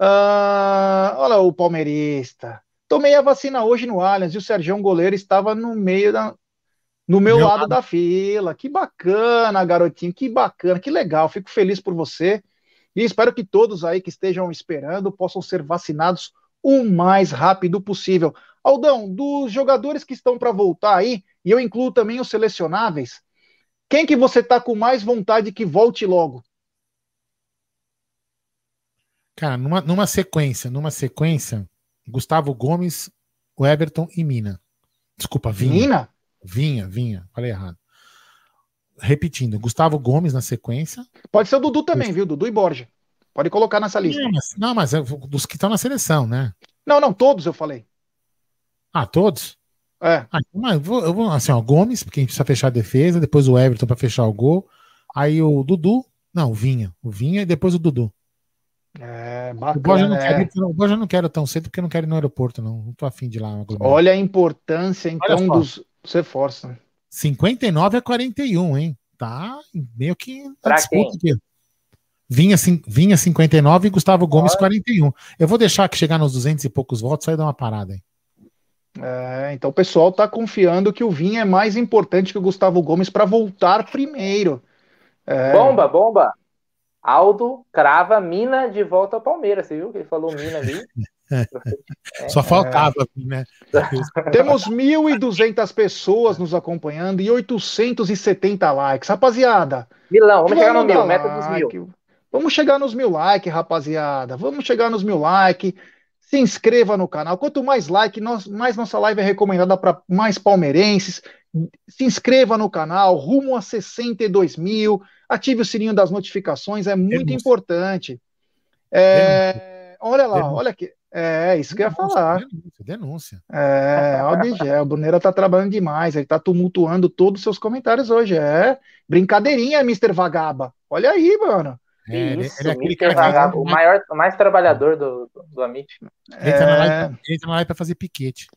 Uh, olha o palmeirista. Tomei a vacina hoje no Allianz e o Sérgio Goleiro estava no meio da, no meu, meu lado, lado da fila. Que bacana, garotinho, que bacana, que legal. Fico feliz por você. E espero que todos aí que estejam esperando possam ser vacinados o mais rápido possível. Aldão, dos jogadores que estão para voltar aí, e eu incluo também os selecionáveis, quem que você tá com mais vontade que volte logo? Cara, numa, numa sequência, numa sequência, Gustavo Gomes, o Everton e Mina. Desculpa, Vinha. Mina? Vinha, Vinha, falei errado repetindo, Gustavo Gomes na sequência. Pode ser o Dudu também, viu? Dudu e Borja. Pode colocar nessa lista. Não, mas, não, mas é dos que estão na seleção, né? Não, não, todos eu falei. Ah, todos? É. Ah, então, mas eu vou, eu vou, assim, ó, Gomes, porque a gente precisa fechar a defesa, depois o Everton para fechar o gol. Aí o Dudu, não, o Vinha. O Vinha e depois o Dudu. É, bacana. O Borja, não é. quero, o Borja não quero tão cedo porque eu não quero ir no aeroporto, não. Não tô afim de ir lá. Olha a importância, então, dos. Você força. 59 a 41, hein? Tá meio que na disputa aqui. Vinha, vinha 59 e Gustavo Gomes Olha. 41. Eu vou deixar que chegar nos 200 e poucos votos, aí dar uma parada aí. É, então o pessoal tá confiando que o Vinha é mais importante que o Gustavo Gomes para voltar primeiro. É... Bomba, bomba! Aldo crava Mina de volta ao Palmeiras. Você viu que ele falou Mina ali? É, Só faltava, é... né? Temos 1.200 pessoas nos acompanhando e 870 likes. Rapaziada. Milão, vamos, vamos chegar no mil, meta dos mil. Vamos chegar nos mil likes, rapaziada. Vamos chegar nos mil likes. Se inscreva no canal. Quanto mais like, nós, mais nossa live é recomendada para mais palmeirenses. Se inscreva no canal, rumo a 62 mil. Ative o sininho das notificações, é muito Denúncia. importante. É, olha lá, Denúncia. olha aqui. É, isso que eu ia falar. Denúncia, denúncia. É, Aldigel, o Bruneira tá trabalhando demais, ele tá tumultuando todos os seus comentários hoje. É, brincadeirinha, Mr. Vagaba. Olha aí, mano. É, isso, ele, ele é Vagaba, o maior, o mais trabalhador do, do, do Amit. Entra, na live, entra na live pra fazer piquete.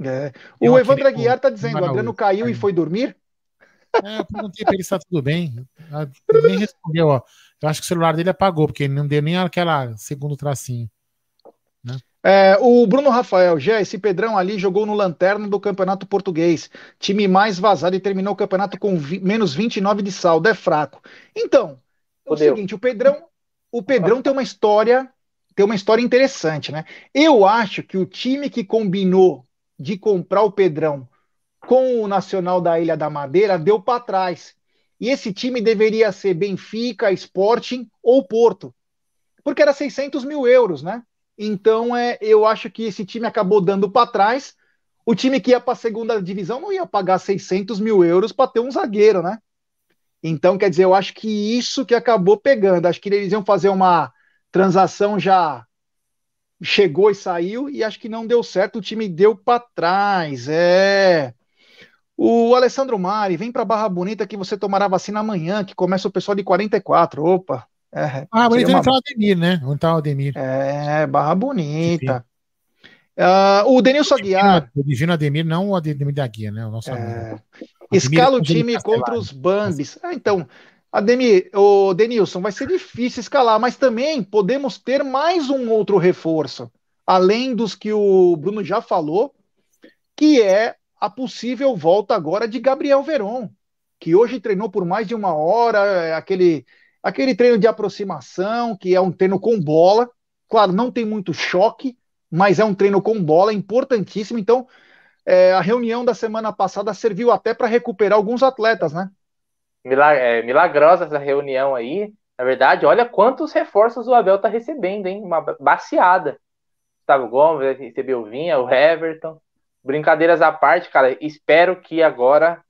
É. O Evandro Aguiar tá dizendo, o Adriano caiu e foi dormir? É, eu perguntei pra ele se tá tudo bem. Ele nem respondeu, ó. Eu acho que o celular dele apagou, porque ele não deu nem aquela segundo tracinho. Né? É, o Bruno Rafael, já esse Pedrão ali jogou no lanterna do Campeonato Português. Time mais vazado e terminou o campeonato com vi, menos 29 de saldo. É fraco. Então, é o seguinte, o Pedrão, o Pedrão tem uma história, tem uma história interessante, né? Eu acho que o time que combinou de comprar o Pedrão com o Nacional da Ilha da Madeira, deu para trás. E esse time deveria ser Benfica, Sporting ou Porto, porque era 600 mil euros, né? Então, é, eu acho que esse time acabou dando para trás. O time que ia para a segunda divisão não ia pagar 600 mil euros para ter um zagueiro, né? Então, quer dizer, eu acho que isso que acabou pegando. Acho que eles iam fazer uma transação já chegou e saiu e acho que não deu certo. O time deu para trás. É. O Alessandro Mari, vem para Barra Bonita que você tomará vacina amanhã, que começa o pessoal de 44. Opa. É, ah, mas uma... tá o Ademir, né? Onde tá o Ademir? É, Barra Bonita. Uh, o Denilson Aguiar. O Divino Ademir, não o Ademir da Guia, né? O nosso é... Escala o time contra os Bambis. Ah, então, Ademir, o Denilson, vai ser difícil escalar, mas também podemos ter mais um outro reforço, além dos que o Bruno já falou, que é a possível volta agora de Gabriel Veron, que hoje treinou por mais de uma hora, é aquele, aquele treino de aproximação, que é um treino com bola. Claro, não tem muito choque, mas é um treino com bola importantíssimo. Então, é, a reunião da semana passada serviu até para recuperar alguns atletas, né? É, milagrosa essa reunião aí. Na verdade, olha quantos reforços o Abel tá recebendo, hein? Uma baciada. Gustavo Gomes recebeu o Vinha, o Everton. Brincadeiras à parte, cara, espero que agora,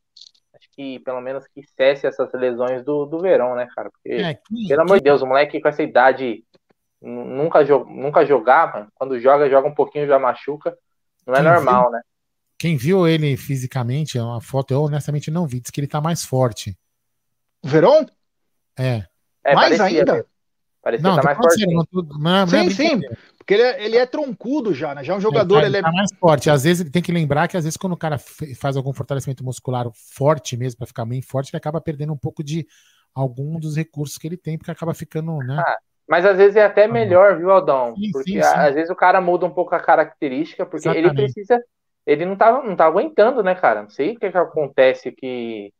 acho que pelo menos que cesse essas lesões do, do Verão, né, cara? Porque, é, que, pelo amor de Deus, o moleque com essa idade nunca, nunca jogava, quando joga, joga um pouquinho, já machuca. Não é normal, viu, né? Quem viu ele fisicamente, é uma foto, eu honestamente não vi, diz que ele tá mais forte. Verón? É. é mais parecia, ainda? Parecia não, tá mais forte. Não, não, é, sim, é sim. Porque ele é, ele é troncudo já, né? Já é um jogador. Ele, ele é tá mais forte. Às vezes tem que lembrar que às vezes quando o cara faz algum fortalecimento muscular forte mesmo, para ficar bem forte, ele acaba perdendo um pouco de algum dos recursos que ele tem, porque acaba ficando, né? Ah, mas às vezes é até melhor, viu, Aldão? Sim, porque sim, sim. às vezes o cara muda um pouco a característica, porque Exatamente. ele precisa ele não tá, não tá aguentando, né, cara? Não sei o que, que acontece que.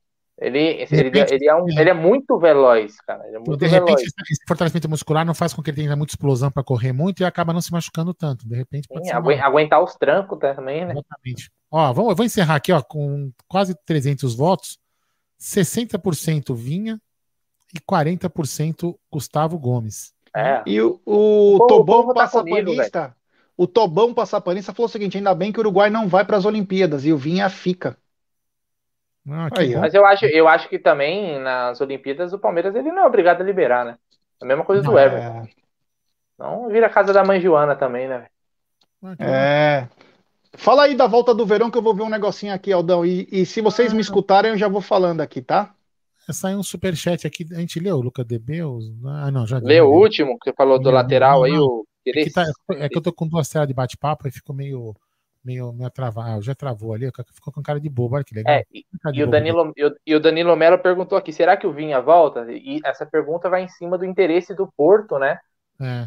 Ele, ele, repente, ele, é um, ele é muito veloz, cara. É muito de repente, veloz. esse fortalecimento muscular não faz com que ele tenha muita explosão para correr muito e acaba não se machucando tanto. De repente, pode Sim, agu aguentar os trancos também, né? Exatamente. Ó, vou, eu vou encerrar aqui, ó, com quase 300 votos. 60% Vinha e 40% Gustavo Gomes. É. E o, o, o Tobão tá passapanista o Tobão Passapanista falou o seguinte: ainda bem que o Uruguai não vai para as Olimpíadas e o Vinha fica. Ah, Aí, mas eu acho, eu acho que também nas Olimpíadas o Palmeiras ele não é obrigado a liberar, né? A mesma coisa do é... Everton. Não vira a casa da mãe Joana também, né? É. Fala aí da volta do verão que eu vou ver um negocinho aqui, Aldão. E, e se vocês ah, me escutarem, eu já vou falando aqui, tá? Saiu um superchat aqui, a gente leu, Luca Debeus? Ah, não, já Leu o último, que você falou do lateral não, aí, o é que, tá, é que, eu tô com duas telas de bate-papo e fico meio, meio, meio travado. Ah, já travou ali, ficou com cara de bobo, olha que legal. É, e, e o Danilo, e, o, e o Danilo Mello perguntou aqui: será que o Vinha volta? E essa pergunta vai em cima do interesse do Porto, né? É.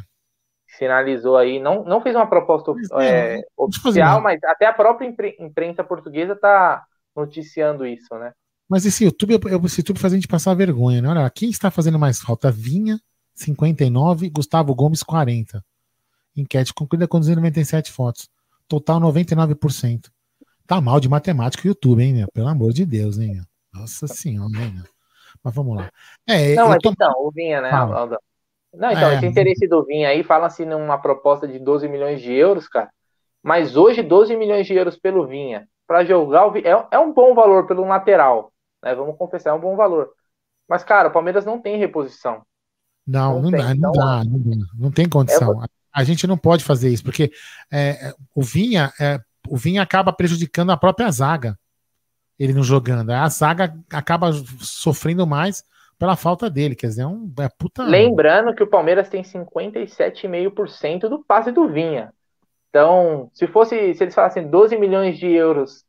Finalizou aí, não, não fez uma proposta é, oficial, mas até a própria imprensa portuguesa tá noticiando isso, né? Mas esse YouTube, esse YouTube faz a gente passar vergonha, né? Olha, quem está fazendo mais falta? Vinha, 59, Gustavo Gomes, 40. Enquete concluída com 297 fotos. Total 99%. Tá mal de matemática o YouTube, hein, meu? Pelo amor de Deus, hein? Meu? Nossa senhora, hein, meu? Mas vamos lá. É, não, mas tô... então, o Vinha, né, Fala. Não, então, é, esse interesse do Vinha aí, fala-se numa proposta de 12 milhões de euros, cara. Mas hoje, 12 milhões de euros pelo Vinha, para jogar o Vinha, é, é um bom valor pelo lateral, né? Vamos confessar, é um bom valor. Mas, cara, o Palmeiras não tem reposição. Não, não, não, tem, dá, então, não, dá, não dá, não tem condição. É, a gente não pode fazer isso, porque é, o Vinha é, o Vinha acaba prejudicando a própria zaga. Ele não jogando. A zaga acaba sofrendo mais pela falta dele. Quer dizer, é um é puta. Lembrando que o Palmeiras tem 57,5% do passe do Vinha. Então, se fosse, se eles falassem 12 milhões de euros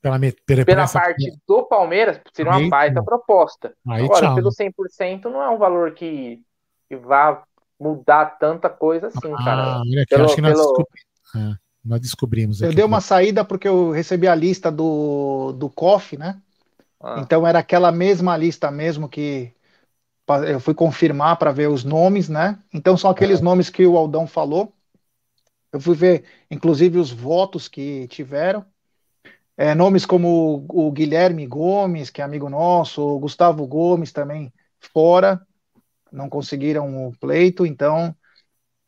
pela, pela, pela parte do Palmeiras, seria uma baita proposta. Aí, Agora, tchau. pelo 100% não é um valor que, que vá mudar tanta coisa assim, ah, cara. Aqui, pelo, acho que nós, pelo... é, nós descobrimos. Eu dei uma saída porque eu recebi a lista do, do COF, né? Ah. Então era aquela mesma lista mesmo que eu fui confirmar para ver os nomes, né? Então são aqueles é. nomes que o Aldão falou. Eu fui ver, inclusive, os votos que tiveram. É, nomes como o Guilherme Gomes, que é amigo nosso, o Gustavo Gomes também fora, não conseguiram o pleito, então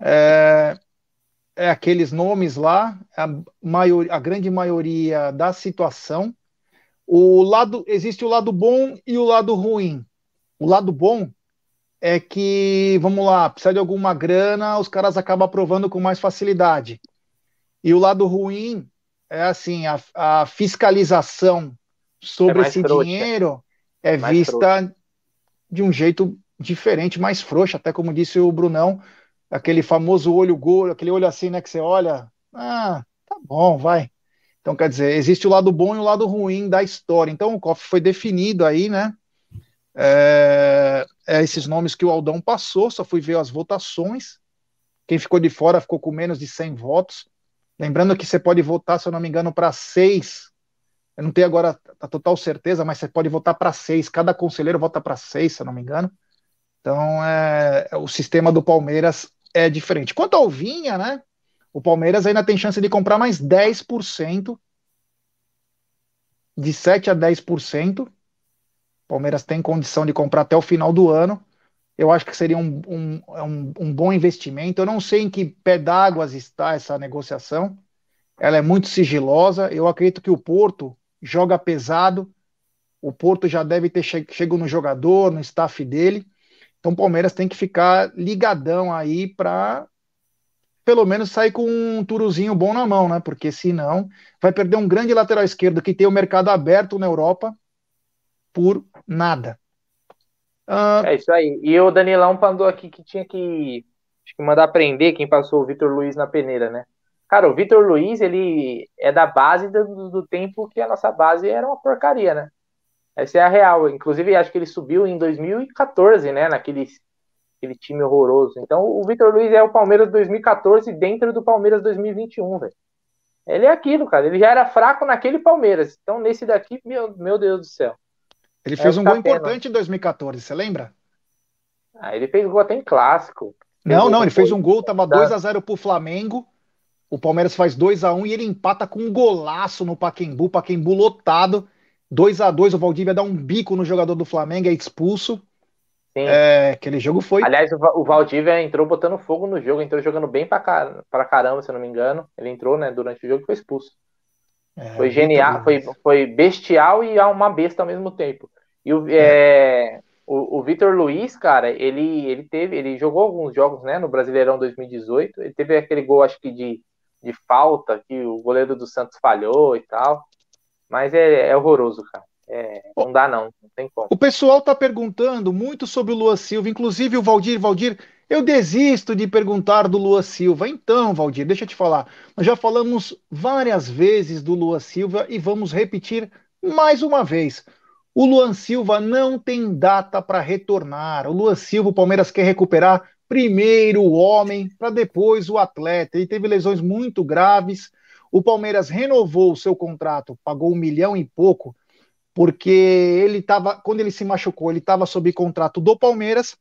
é, é aqueles nomes lá, a, maior, a grande maioria da situação. O lado existe o lado bom e o lado ruim. O lado bom é que, vamos lá, precisa de alguma grana, os caras acabam aprovando com mais facilidade. E o lado ruim é assim, a, a fiscalização sobre é esse frouxa. dinheiro é mais vista frouxa. de um jeito diferente, mais frouxo, até como disse o Brunão, aquele famoso olho gordo, aquele olho assim, né, que você olha, ah, tá bom, vai. Então, quer dizer, existe o lado bom e o lado ruim da história. Então, o cofre foi definido aí, né? É, é esses nomes que o Aldão passou, só fui ver as votações. Quem ficou de fora ficou com menos de 100 votos. Lembrando que você pode votar, se eu não me engano, para seis. Eu não tenho agora a total certeza, mas você pode votar para seis. Cada conselheiro vota para seis, se eu não me engano. Então, é, o sistema do Palmeiras é diferente. Quanto ao Vinha, né? O Palmeiras ainda tem chance de comprar mais 10%. De 7 a 10%. O Palmeiras tem condição de comprar até o final do ano. Eu acho que seria um, um, é um, um bom investimento. Eu não sei em que pé d'água está essa negociação. Ela é muito sigilosa. Eu acredito que o Porto joga pesado. O Porto já deve ter che chegado no jogador, no staff dele. Então o Palmeiras tem que ficar ligadão aí para pelo menos sair com um turuzinho bom na mão, né? Porque senão vai perder um grande lateral esquerdo que tem o mercado aberto na Europa por nada. Uh... É isso aí. E o Danilão mandou aqui que tinha que, que mandar prender quem passou o Vitor Luiz na peneira, né? Cara, o Vitor Luiz, ele é da base do, do, tempo que a nossa base era uma porcaria, né? Essa é a real. Inclusive, acho que ele subiu em 2014, né? Naquele aquele time horroroso. Então, o Vitor Luiz é o Palmeiras 2014 dentro do Palmeiras 2021, velho. Ele é aquilo, cara. Ele já era fraco naquele Palmeiras. Então, nesse daqui, meu, meu Deus do céu. Ele fez é um gol importante em 2014, você lembra? Ah, ele fez gol até em clássico. não, não, ele fez um gol, tava 2 a 0 pro Flamengo. O Palmeiras faz 2 a 1 e ele empata com um golaço no Paquembu, Paquembu lotado. 2 a 2 o Valdívia dá um bico no jogador do Flamengo, é expulso. Sim. É, aquele jogo foi. Aliás, o Valdívia entrou botando fogo no jogo, entrou jogando bem pra, car... pra caramba, se eu não me engano. Ele entrou, né, durante o jogo e foi expulso. É, foi genial, foi, foi bestial e uma besta ao mesmo tempo. E o, é. é, o, o Vitor Luiz, cara, ele, ele teve, ele jogou alguns jogos, né, no Brasileirão 2018. Ele teve aquele gol, acho que de, de falta, que o goleiro do Santos falhou e tal. Mas é, é horroroso, cara. É, não dá não, não tem como. O pessoal tá perguntando muito sobre o Lua Silva, inclusive o Valdir, Valdir, eu desisto de perguntar do Lua Silva. Então, Valdir, deixa eu te falar. Nós já falamos várias vezes do Lua Silva e vamos repetir mais uma vez. O Luan Silva não tem data para retornar. O Luan Silva, o Palmeiras quer recuperar primeiro o homem, para depois o atleta. Ele teve lesões muito graves. O Palmeiras renovou o seu contrato, pagou um milhão e pouco, porque ele estava, quando ele se machucou, ele estava sob contrato do Palmeiras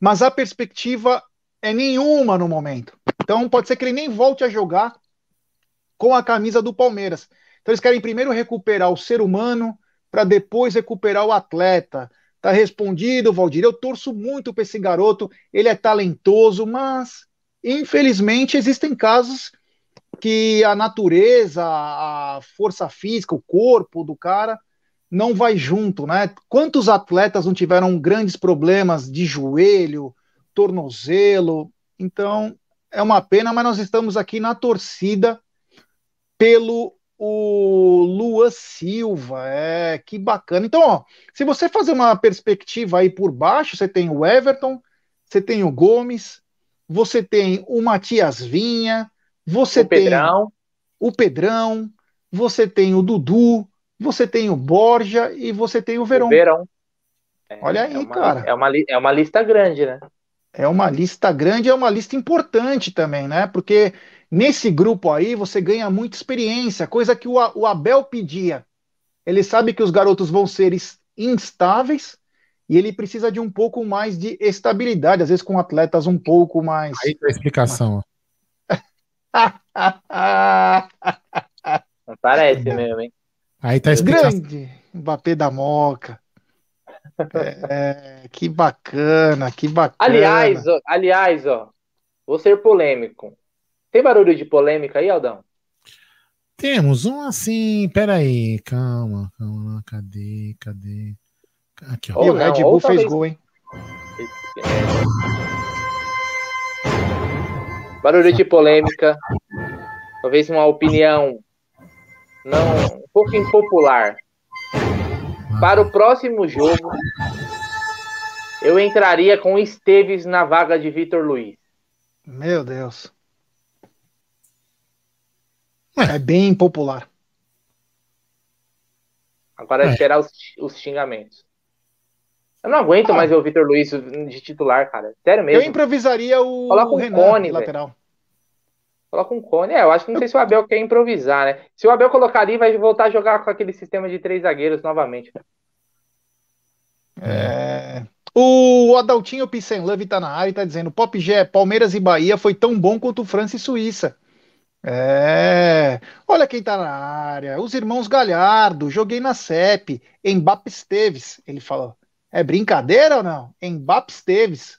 mas a perspectiva é nenhuma no momento. Então pode ser que ele nem volte a jogar com a camisa do Palmeiras. Então eles querem primeiro recuperar o ser humano para depois recuperar o atleta. Tá respondido, Valdir. Eu torço muito para esse garoto. Ele é talentoso, mas infelizmente existem casos que a natureza, a força física, o corpo do cara não vai junto, né? Quantos atletas não tiveram grandes problemas de joelho, tornozelo? Então, é uma pena, mas nós estamos aqui na torcida pelo o Lua Silva. É, que bacana. Então, ó, se você fazer uma perspectiva aí por baixo, você tem o Everton, você tem o Gomes, você tem o Matias Vinha, você o tem Pedrão. o Pedrão, você tem o Dudu, você tem o Borja e você tem o Verão. O Verão. É, Olha aí, é uma, cara. É uma, é uma lista grande, né? É uma lista grande, é uma lista importante também, né? Porque nesse grupo aí você ganha muita experiência, coisa que o, o Abel pedia. Ele sabe que os garotos vão ser instáveis e ele precisa de um pouco mais de estabilidade, às vezes com atletas um pouco mais. Aí tá a explicação. Não Parece mesmo, hein? Aí tá explicando. Grande Mbappé da Moca. É, que bacana, que bacana. Aliás, ó, aliás, ó, vou ser polêmico. Tem barulho de polêmica aí, Aldão? Temos um assim, peraí, calma, calma, cadê, cadê? Aqui, ó. E o Red Bull fez talvez... gol, hein? Barulho de polêmica, talvez uma opinião não um pouco impopular. Para o próximo jogo, eu entraria com Esteves na vaga de Vitor Luiz. Meu Deus. É bem impopular. Agora é esperar os, os xingamentos. Eu não aguento ah. mais ver o Vitor Luiz de titular, cara. Sério mesmo. Eu improvisaria o, Coloca o Renan Cone, lateral. Coloca um Cone. É, eu acho que não sei se o Abel quer improvisar, né? Se o Abel colocar ali, vai voltar a jogar com aquele sistema de três zagueiros novamente. É... O Adaltinho Pissenlove tá na área e tá dizendo: Pop G, Palmeiras e Bahia foi tão bom quanto França e Suíça. É, olha quem tá na área. Os irmãos Galhardo, joguei na CEP. Mbappé Esteves, ele falou. É brincadeira ou não? Mbappé Esteves.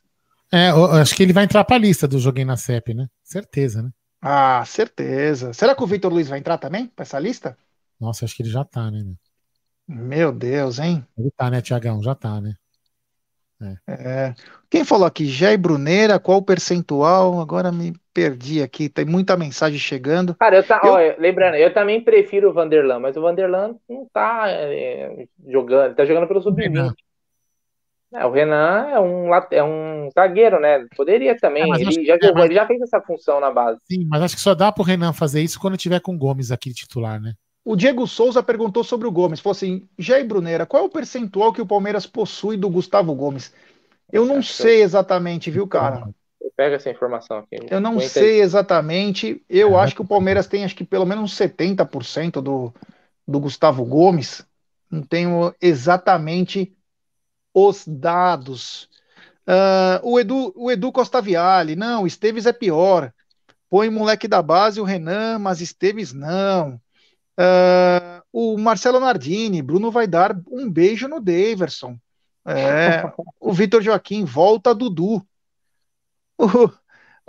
É, acho que ele vai entrar pra lista do Joguei na CEP, né? Certeza, né? Ah, certeza. Será que o Vitor Luiz vai entrar também pra essa lista? Nossa, acho que ele já tá, né? Meu Deus, hein? Ele tá, né, Tiagão? Já tá, né? É. É. Quem falou aqui? Jé Bruneira, qual o percentual? Agora me perdi aqui, tem muita mensagem chegando. Cara, eu tá, eu... Ó, lembrando, eu também prefiro o Vanderlan, mas o Vanderlan não tá é, jogando, ele tá jogando pelo sub-20. É, o Renan é um, é um zagueiro, né? Poderia também. É, ele, já jogou, mas... ele já fez essa função na base. Sim, mas acho que só dá pro Renan fazer isso quando tiver com o Gomes aqui titular, né? O Diego Souza perguntou sobre o Gomes. Falou assim: Jair Brunera, qual é o percentual que o Palmeiras possui do Gustavo Gomes? Eu não sei exatamente, viu, cara? Pega essa informação aqui. Eu não sei exatamente. Eu é. acho que o Palmeiras tem acho que pelo menos 70% do, do Gustavo Gomes. Não tenho exatamente os dados. Uh, o, Edu, o Edu Costa Viale, não, Esteves é pior. Põe moleque da base o Renan, mas Esteves não. Uh, o Marcelo Nardini, Bruno vai dar um beijo no Daverson. É, o Vitor Joaquim, volta Dudu.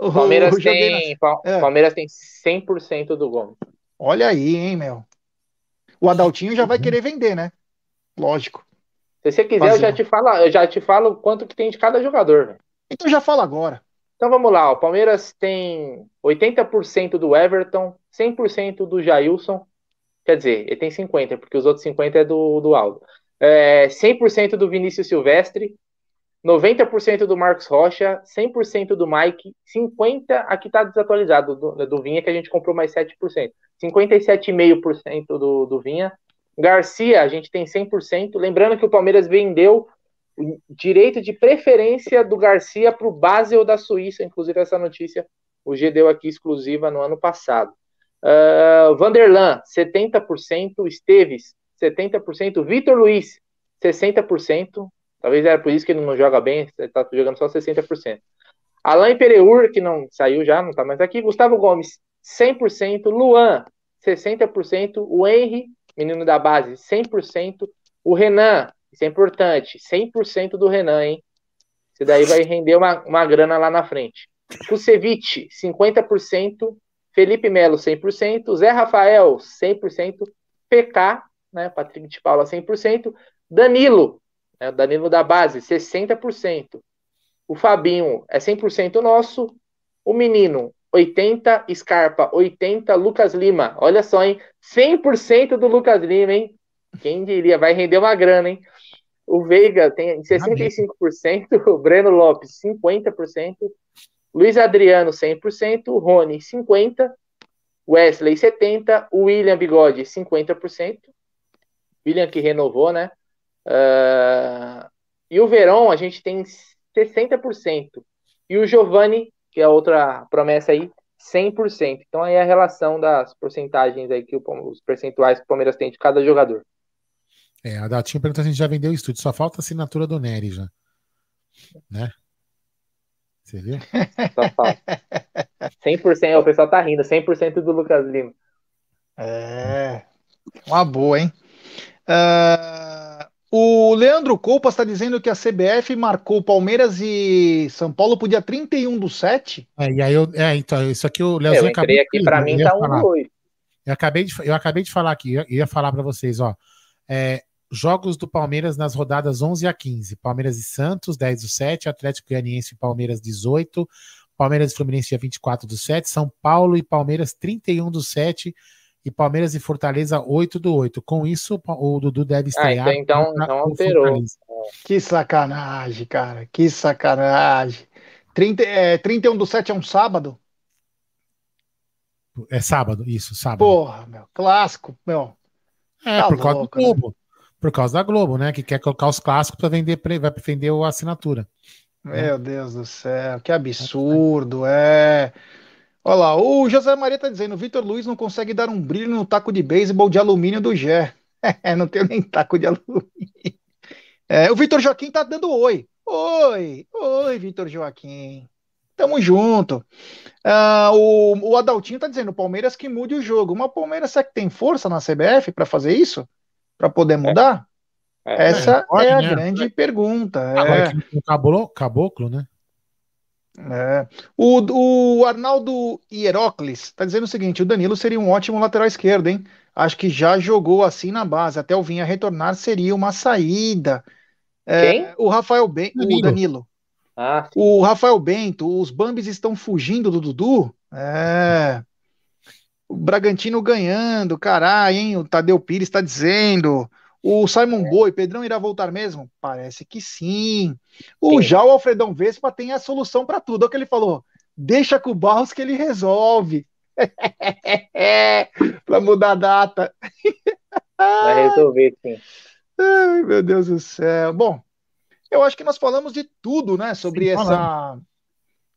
O, o Palmeiras, tem, na... é. Palmeiras tem 100% do Gomes. Olha aí, hein, meu. O Adaltinho já vai uhum. querer vender, né? Lógico. Se você quiser, eu já te falo, eu já te falo quanto que tem de cada jogador. Véio. Então já fala agora. Então vamos lá, o Palmeiras tem 80% do Everton, 100% do Jailson, Quer dizer, ele tem 50, porque os outros 50 é do, do Aldo. É, 100% do Vinícius Silvestre, 90% do Marcos Rocha, 100% do Mike, 50% aqui está desatualizado do, do Vinha, que a gente comprou mais 7%. 57,5% do, do Vinha. Garcia, a gente tem 100%. Lembrando que o Palmeiras vendeu direito de preferência do Garcia para o Basel da Suíça, inclusive essa notícia o G deu aqui exclusiva no ano passado. Uh, Vanderlan, 70%. Esteves, 70%. Vitor Luiz, 60%. Talvez era por isso que ele não joga bem, está jogando só 60%. Alain Pereur, que não saiu já, não está mais aqui. Gustavo Gomes, 100%. Luan, 60%. O Henry, menino da base, 100%. O Renan, isso é importante, 100% do Renan, hein? Isso daí vai render uma, uma grana lá na frente. Kusevich, 50%. Felipe Melo, 100%, Zé Rafael, 100%, PK, né, Patrick de Paula, 100%, Danilo, né, Danilo da base, 60%, o Fabinho é 100% nosso, o menino, 80, Scarpa, 80, Lucas Lima, olha só, hein, 100% do Lucas Lima, hein, quem diria, vai render uma grana, hein, o Veiga tem 65%, o Breno Lopes, 50%, Luiz Adriano, 100%, Rony, 50%, Wesley, 70%, William Bigode, 50%, William que renovou, né? Uh, e o Verão, a gente tem 60%, e o Giovanni, que é outra promessa aí, 100%. Então aí é a relação das porcentagens aí, que o, os percentuais que o Palmeiras tem de cada jogador. É, a Datinha pergunta se a gente já vendeu o estúdio, só falta a assinatura do Nery já. Né? Você viu? Só falta. 100%, o pessoal tá rindo, 100% do Lucas Lima. É, uma boa, hein? Uh, o Leandro Coupas está dizendo que a CBF marcou Palmeiras e São Paulo pro dia 31 do 7. É, e aí eu, é, então, isso aqui o Leozinho Eu entrei aqui, para mim tá um 2. Eu acabei, de, eu acabei de falar aqui, eu ia falar para vocês, ó. É, jogos do Palmeiras nas rodadas 11 a 15. Palmeiras e Santos, 10 do 7, Atlético Goianiense e Palmeiras, 18. Palmeiras e Fluminense, dia 24 do 7. São Paulo e Palmeiras, 31 do 7. E Palmeiras e Fortaleza, 8 do 8. Com isso, o Dudu deve ah, estrear. Ah, então, então alterou. Que sacanagem, cara. Que sacanagem. 30, é, 31 do 7 é um sábado? É sábado, isso, sábado. Porra, meu. Clássico, meu. É, tá por causa louco, do Globo. Né? Por causa da Globo, né? Que quer colocar os clássicos para vender, vai vender a assinatura. Meu Deus do céu, que absurdo, é. Olha lá, o José Maria tá dizendo, o Vitor Luiz não consegue dar um brilho no taco de beisebol de alumínio do Gé. É, não tenho nem taco de alumínio. É, o Vitor Joaquim tá dando oi. Oi, oi, Vitor Joaquim. Tamo junto. Ah, o, o Adaltinho tá dizendo, Palmeiras que mude o jogo. Mas o Palmeiras será que tem força na CBF para fazer isso? Para poder mudar? É. Essa é, é a né? grande pergunta. Agora é. o caboclo, caboclo, né? É. O, o Arnaldo Hierocles está dizendo o seguinte: o Danilo seria um ótimo lateral esquerdo, hein? Acho que já jogou assim na base. Até o Vinha retornar seria uma saída. É, Quem? O Rafael Bento, Danilo. o Danilo. Ah, o Rafael Bento, os Bambis estão fugindo do Dudu. É. O Bragantino ganhando, caralho, hein? O Tadeu Pires está dizendo. O Simon é. Boi, Pedrão irá voltar mesmo? Parece que sim. O sim. já o Alfredão Vespa tem a solução para tudo. Olha o que ele falou. Deixa com o Barros que ele resolve. para mudar a data. Vai resolver, sim. Ai, meu Deus do céu. Bom, eu acho que nós falamos de tudo, né? Sobre sim, essa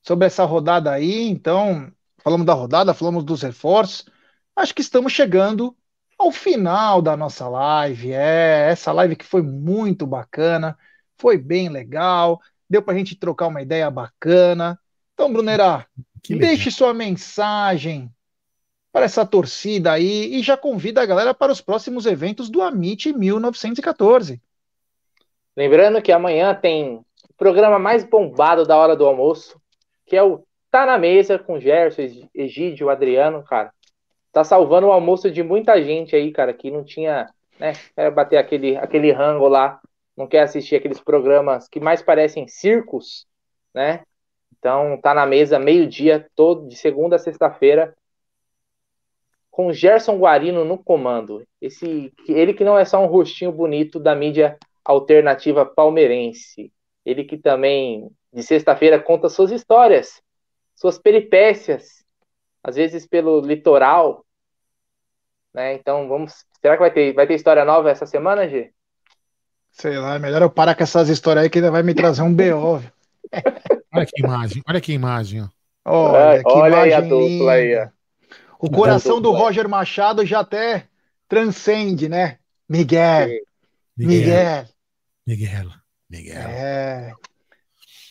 sobre essa rodada aí. Então, falamos da rodada, falamos dos reforços. Acho que estamos chegando ao final da nossa live. É, essa live que foi muito bacana, foi bem legal, deu para a gente trocar uma ideia bacana. Então, Brunerá, deixe sua mensagem para essa torcida aí e já convida a galera para os próximos eventos do Amit 1914. Lembrando que amanhã tem o programa mais bombado da hora do almoço, que é o Tá na Mesa com Gerson, Egídio, Adriano, cara tá salvando o almoço de muita gente aí, cara, que não tinha, né, quer bater aquele, aquele rango lá, não quer assistir aqueles programas que mais parecem circos, né? Então tá na mesa meio-dia, todo de segunda a sexta-feira, com Gerson Guarino no comando. Esse, ele que não é só um rostinho bonito da mídia alternativa palmeirense. Ele que também de sexta-feira conta suas histórias, suas peripécias, às vezes pelo litoral, né? Então vamos. Será que vai ter, vai ter história nova essa semana, G? Sei lá, é melhor eu parar com essas histórias aí que ainda vai me trazer um BO. olha que imagem, olha que imagem, ó. Olha, que olha imagem aí a dupla aí, ó. O coração do Roger Machado já até transcende, né? Miguel. Miguel. Miguel. Miguel. É.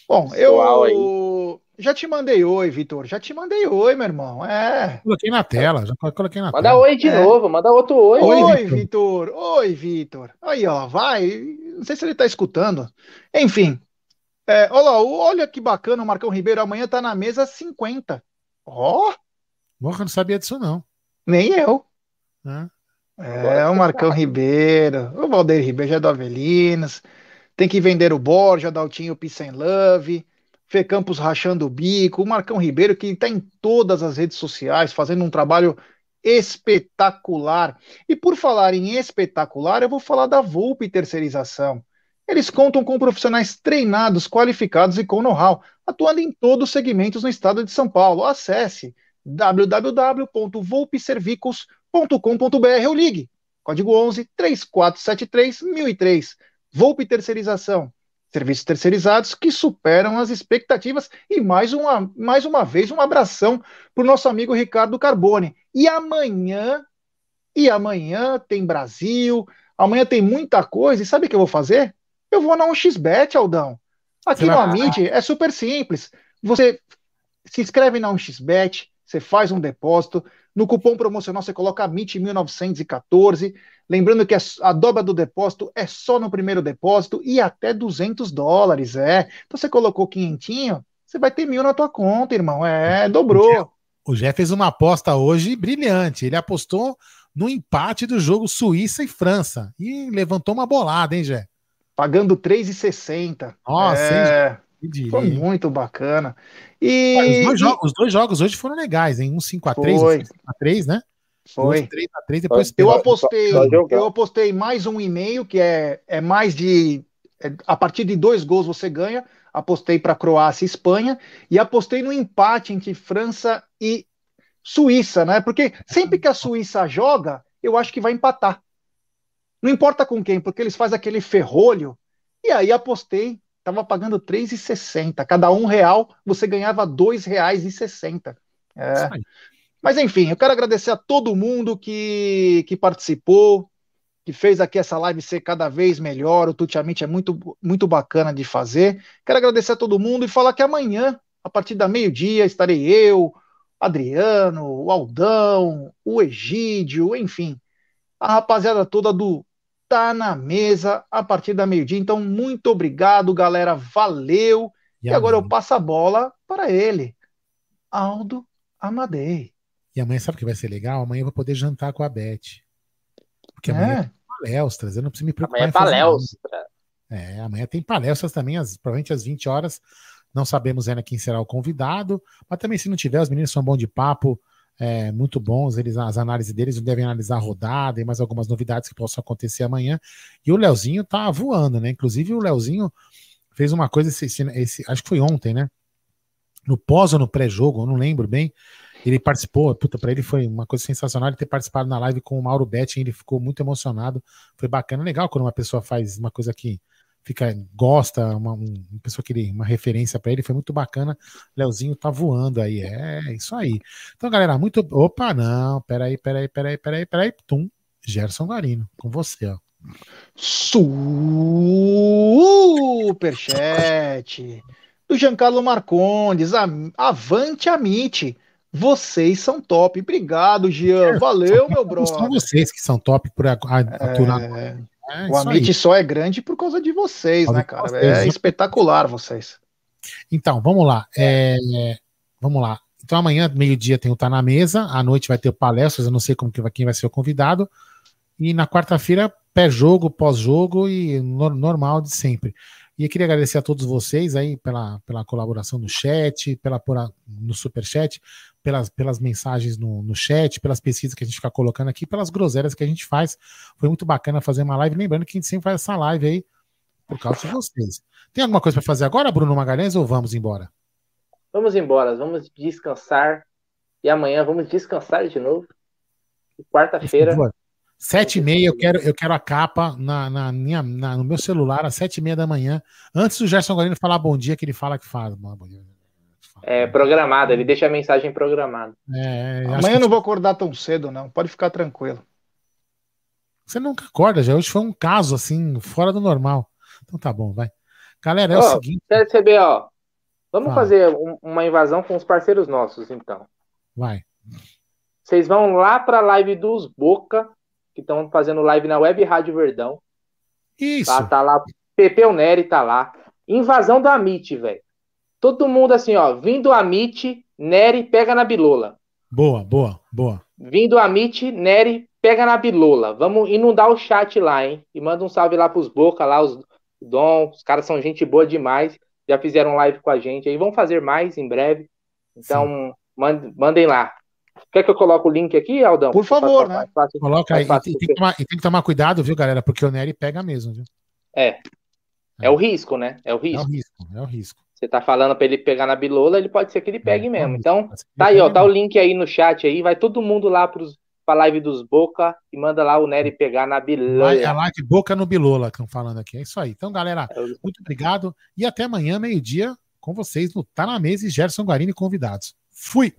Bom, eu. Já te mandei oi, Vitor. Já te mandei oi, meu irmão. É. Coloquei na tela, já coloquei na manda tela. oi de é. novo, manda outro oi. Oi, Vitor. Oi, Vitor. Aí, ó, vai. Não sei se ele tá escutando. Enfim. É, olha, olha que bacana o Marcão Ribeiro. Amanhã tá na mesa 50. Ó. Oh. Porra, não sabia disso, não. Nem eu. É, é o Marcão Ribeiro. O Valdeir Ribeiro já é do Avelinas. Tem que vender o Borja, Daltinho Peace and Love. Fê Campos rachando o bico, o Marcão Ribeiro, que está em todas as redes sociais, fazendo um trabalho espetacular. E por falar em espetacular, eu vou falar da Volpe Terceirização. Eles contam com profissionais treinados, qualificados e com know-how, atuando em todos os segmentos no estado de São Paulo. Acesse www.volpeservicos.com.br ou ligue. Código 11 3473 1003. Volpe Terceirização serviços terceirizados que superam as expectativas. E mais uma, mais uma vez, um abração para o nosso amigo Ricardo Carbone. E amanhã, e amanhã tem Brasil, amanhã tem muita coisa. E sabe o que eu vou fazer? Eu vou na 1xBet, Aldão. Aqui no Amit é super simples. Você se inscreve na 1xBet, você faz um depósito. No cupom promocional você coloca MIT1914. Lembrando que a dobra do depósito é só no primeiro depósito e até 200 dólares, é. Então você colocou quinhentinho, você vai ter mil na tua conta, irmão. É, dobrou. O Jeff fez uma aposta hoje brilhante. Ele apostou no empate do jogo Suíça e França. E levantou uma bolada, hein, Jé? Pagando 3,60. Nossa, é, hein, Foi muito bacana. E, os, dois jogos, os, dois jogos, hoje foram legais, hein? Um 5x3, um 5x3, né? Foi. 3 a 3, depois eu apostei, eu apostei mais um e-mail, que é, é mais de. É, a partir de dois gols você ganha. Apostei para Croácia e Espanha. E apostei no empate entre França e Suíça, né? Porque sempre que a Suíça joga, eu acho que vai empatar. Não importa com quem, porque eles fazem aquele ferrolho. E aí apostei, tava pagando 3,60. Cada um real, você ganhava R$ 2,60. É. Mas enfim, eu quero agradecer a todo mundo que, que participou, que fez aqui essa live ser cada vez melhor. O Tutiamite é muito, muito bacana de fazer. Quero agradecer a todo mundo e falar que amanhã, a partir da meio-dia, estarei eu, Adriano, o Aldão, o Egídio, enfim, a rapaziada toda do Tá na Mesa a partir da meio-dia. Então, muito obrigado, galera. Valeu. E, e agora eu passo a bola para ele, Aldo Amadei. E amanhã sabe o que vai ser legal? Amanhã eu vou poder jantar com a Beth. Porque amanhã é. tem palestras, eu não preciso me preocupar. Amanhã é palestra. É, amanhã tem palestras também, às, provavelmente às 20 horas. Não sabemos ainda quem será o convidado, mas também se não tiver, os meninos são bons de papo, é, muito bons, eles, as análises deles devem analisar a rodada e mais algumas novidades que possam acontecer amanhã. E o Leozinho tá voando, né? Inclusive o Leozinho fez uma coisa, esse, esse, acho que foi ontem, né? No pós ou no pré-jogo, eu não lembro bem. Ele participou, puta, pra ele foi uma coisa sensacional ele ter participado na live com o Mauro Betting, ele ficou muito emocionado. Foi bacana, legal quando uma pessoa faz uma coisa que fica gosta, uma, uma pessoa que ele, uma referência para ele, foi muito bacana. Leozinho tá voando aí, é isso aí. Então, galera, muito. Opa, não, peraí, peraí, peraí, peraí, peraí. Tum, Gerson Garino, com você, ó. Superchat do Giancarlo Marcondes, avante Amite. Vocês são top. Obrigado, Gian. Valeu, meu brother. São vocês que são top por aturar. É... É, o Amit aí. só é grande por causa de vocês, né, cara? Vocês, é né? espetacular vocês. Então, vamos lá. É, vamos lá. Então, amanhã, meio-dia, tem o Tá na Mesa. À noite vai ter palestras. Eu não sei como que vai, quem vai ser o convidado. E na quarta-feira, pé-jogo, pós-jogo e no, normal de sempre. E eu queria agradecer a todos vocês aí pela, pela colaboração no chat, pela, no super chat, pelas, pelas mensagens no, no chat, pelas pesquisas que a gente fica colocando aqui, pelas groselhas que a gente faz. Foi muito bacana fazer uma live. Lembrando que a gente sempre faz essa live aí por causa de vocês. Tem alguma coisa para fazer agora, Bruno Magalhães, ou vamos embora? Vamos embora, vamos descansar. E amanhã vamos descansar de novo. Quarta-feira. Sete e meia, eu quero, eu quero a capa na, na minha, na, no meu celular às sete e meia da manhã, antes do Gerson Guarino falar bom dia, que ele fala que faz. Bom dia. É programado, ele deixa a mensagem programada. É, Amanhã eu não vou acordar tão cedo, não. Pode ficar tranquilo. Você nunca acorda, já. Hoje foi um caso assim, fora do normal. Então tá bom, vai. Galera, é oh, o seguinte. CCB, ó. Vamos ah. fazer um, uma invasão com os parceiros nossos, então. Vai. Vocês vão lá para a live dos Boca que estão fazendo live na Web Rádio Verdão. Isso. Tá, tá lá, Pepe Neri tá lá. Invasão do Amit, velho. Todo mundo assim, ó, vindo Amit, Neri pega na bilola. Boa, boa, boa. Vindo Amit, Neri pega na bilola. Vamos inundar o chat lá, hein? E manda um salve lá pros Boca, lá, os Dom, os caras são gente boa demais. Já fizeram live com a gente aí. Vão fazer mais em breve. Então, mandem lá. Quer que eu coloque o link aqui, Aldão? Por favor, né? Fácil, Coloca aí. Fácil, e, tem tomar, e, tem que tomar cuidado, viu, galera? Porque o Nery pega mesmo, viu? É. é. É o risco, né? É o risco. É o risco, é o risco. Você tá falando para ele pegar na bilola, ele pode ser que ele é, pegue mesmo. Então, tá aí, ó, tá o link aí no chat aí, vai todo mundo lá pros, pra live dos Boca e manda lá o Nery pegar na bilola. É a live Boca no Bilola que estão falando aqui. É isso aí. Então, galera, é muito obrigado e até amanhã, meio-dia, com vocês no Tá na Mesa e Gerson Guarini convidados. Fui!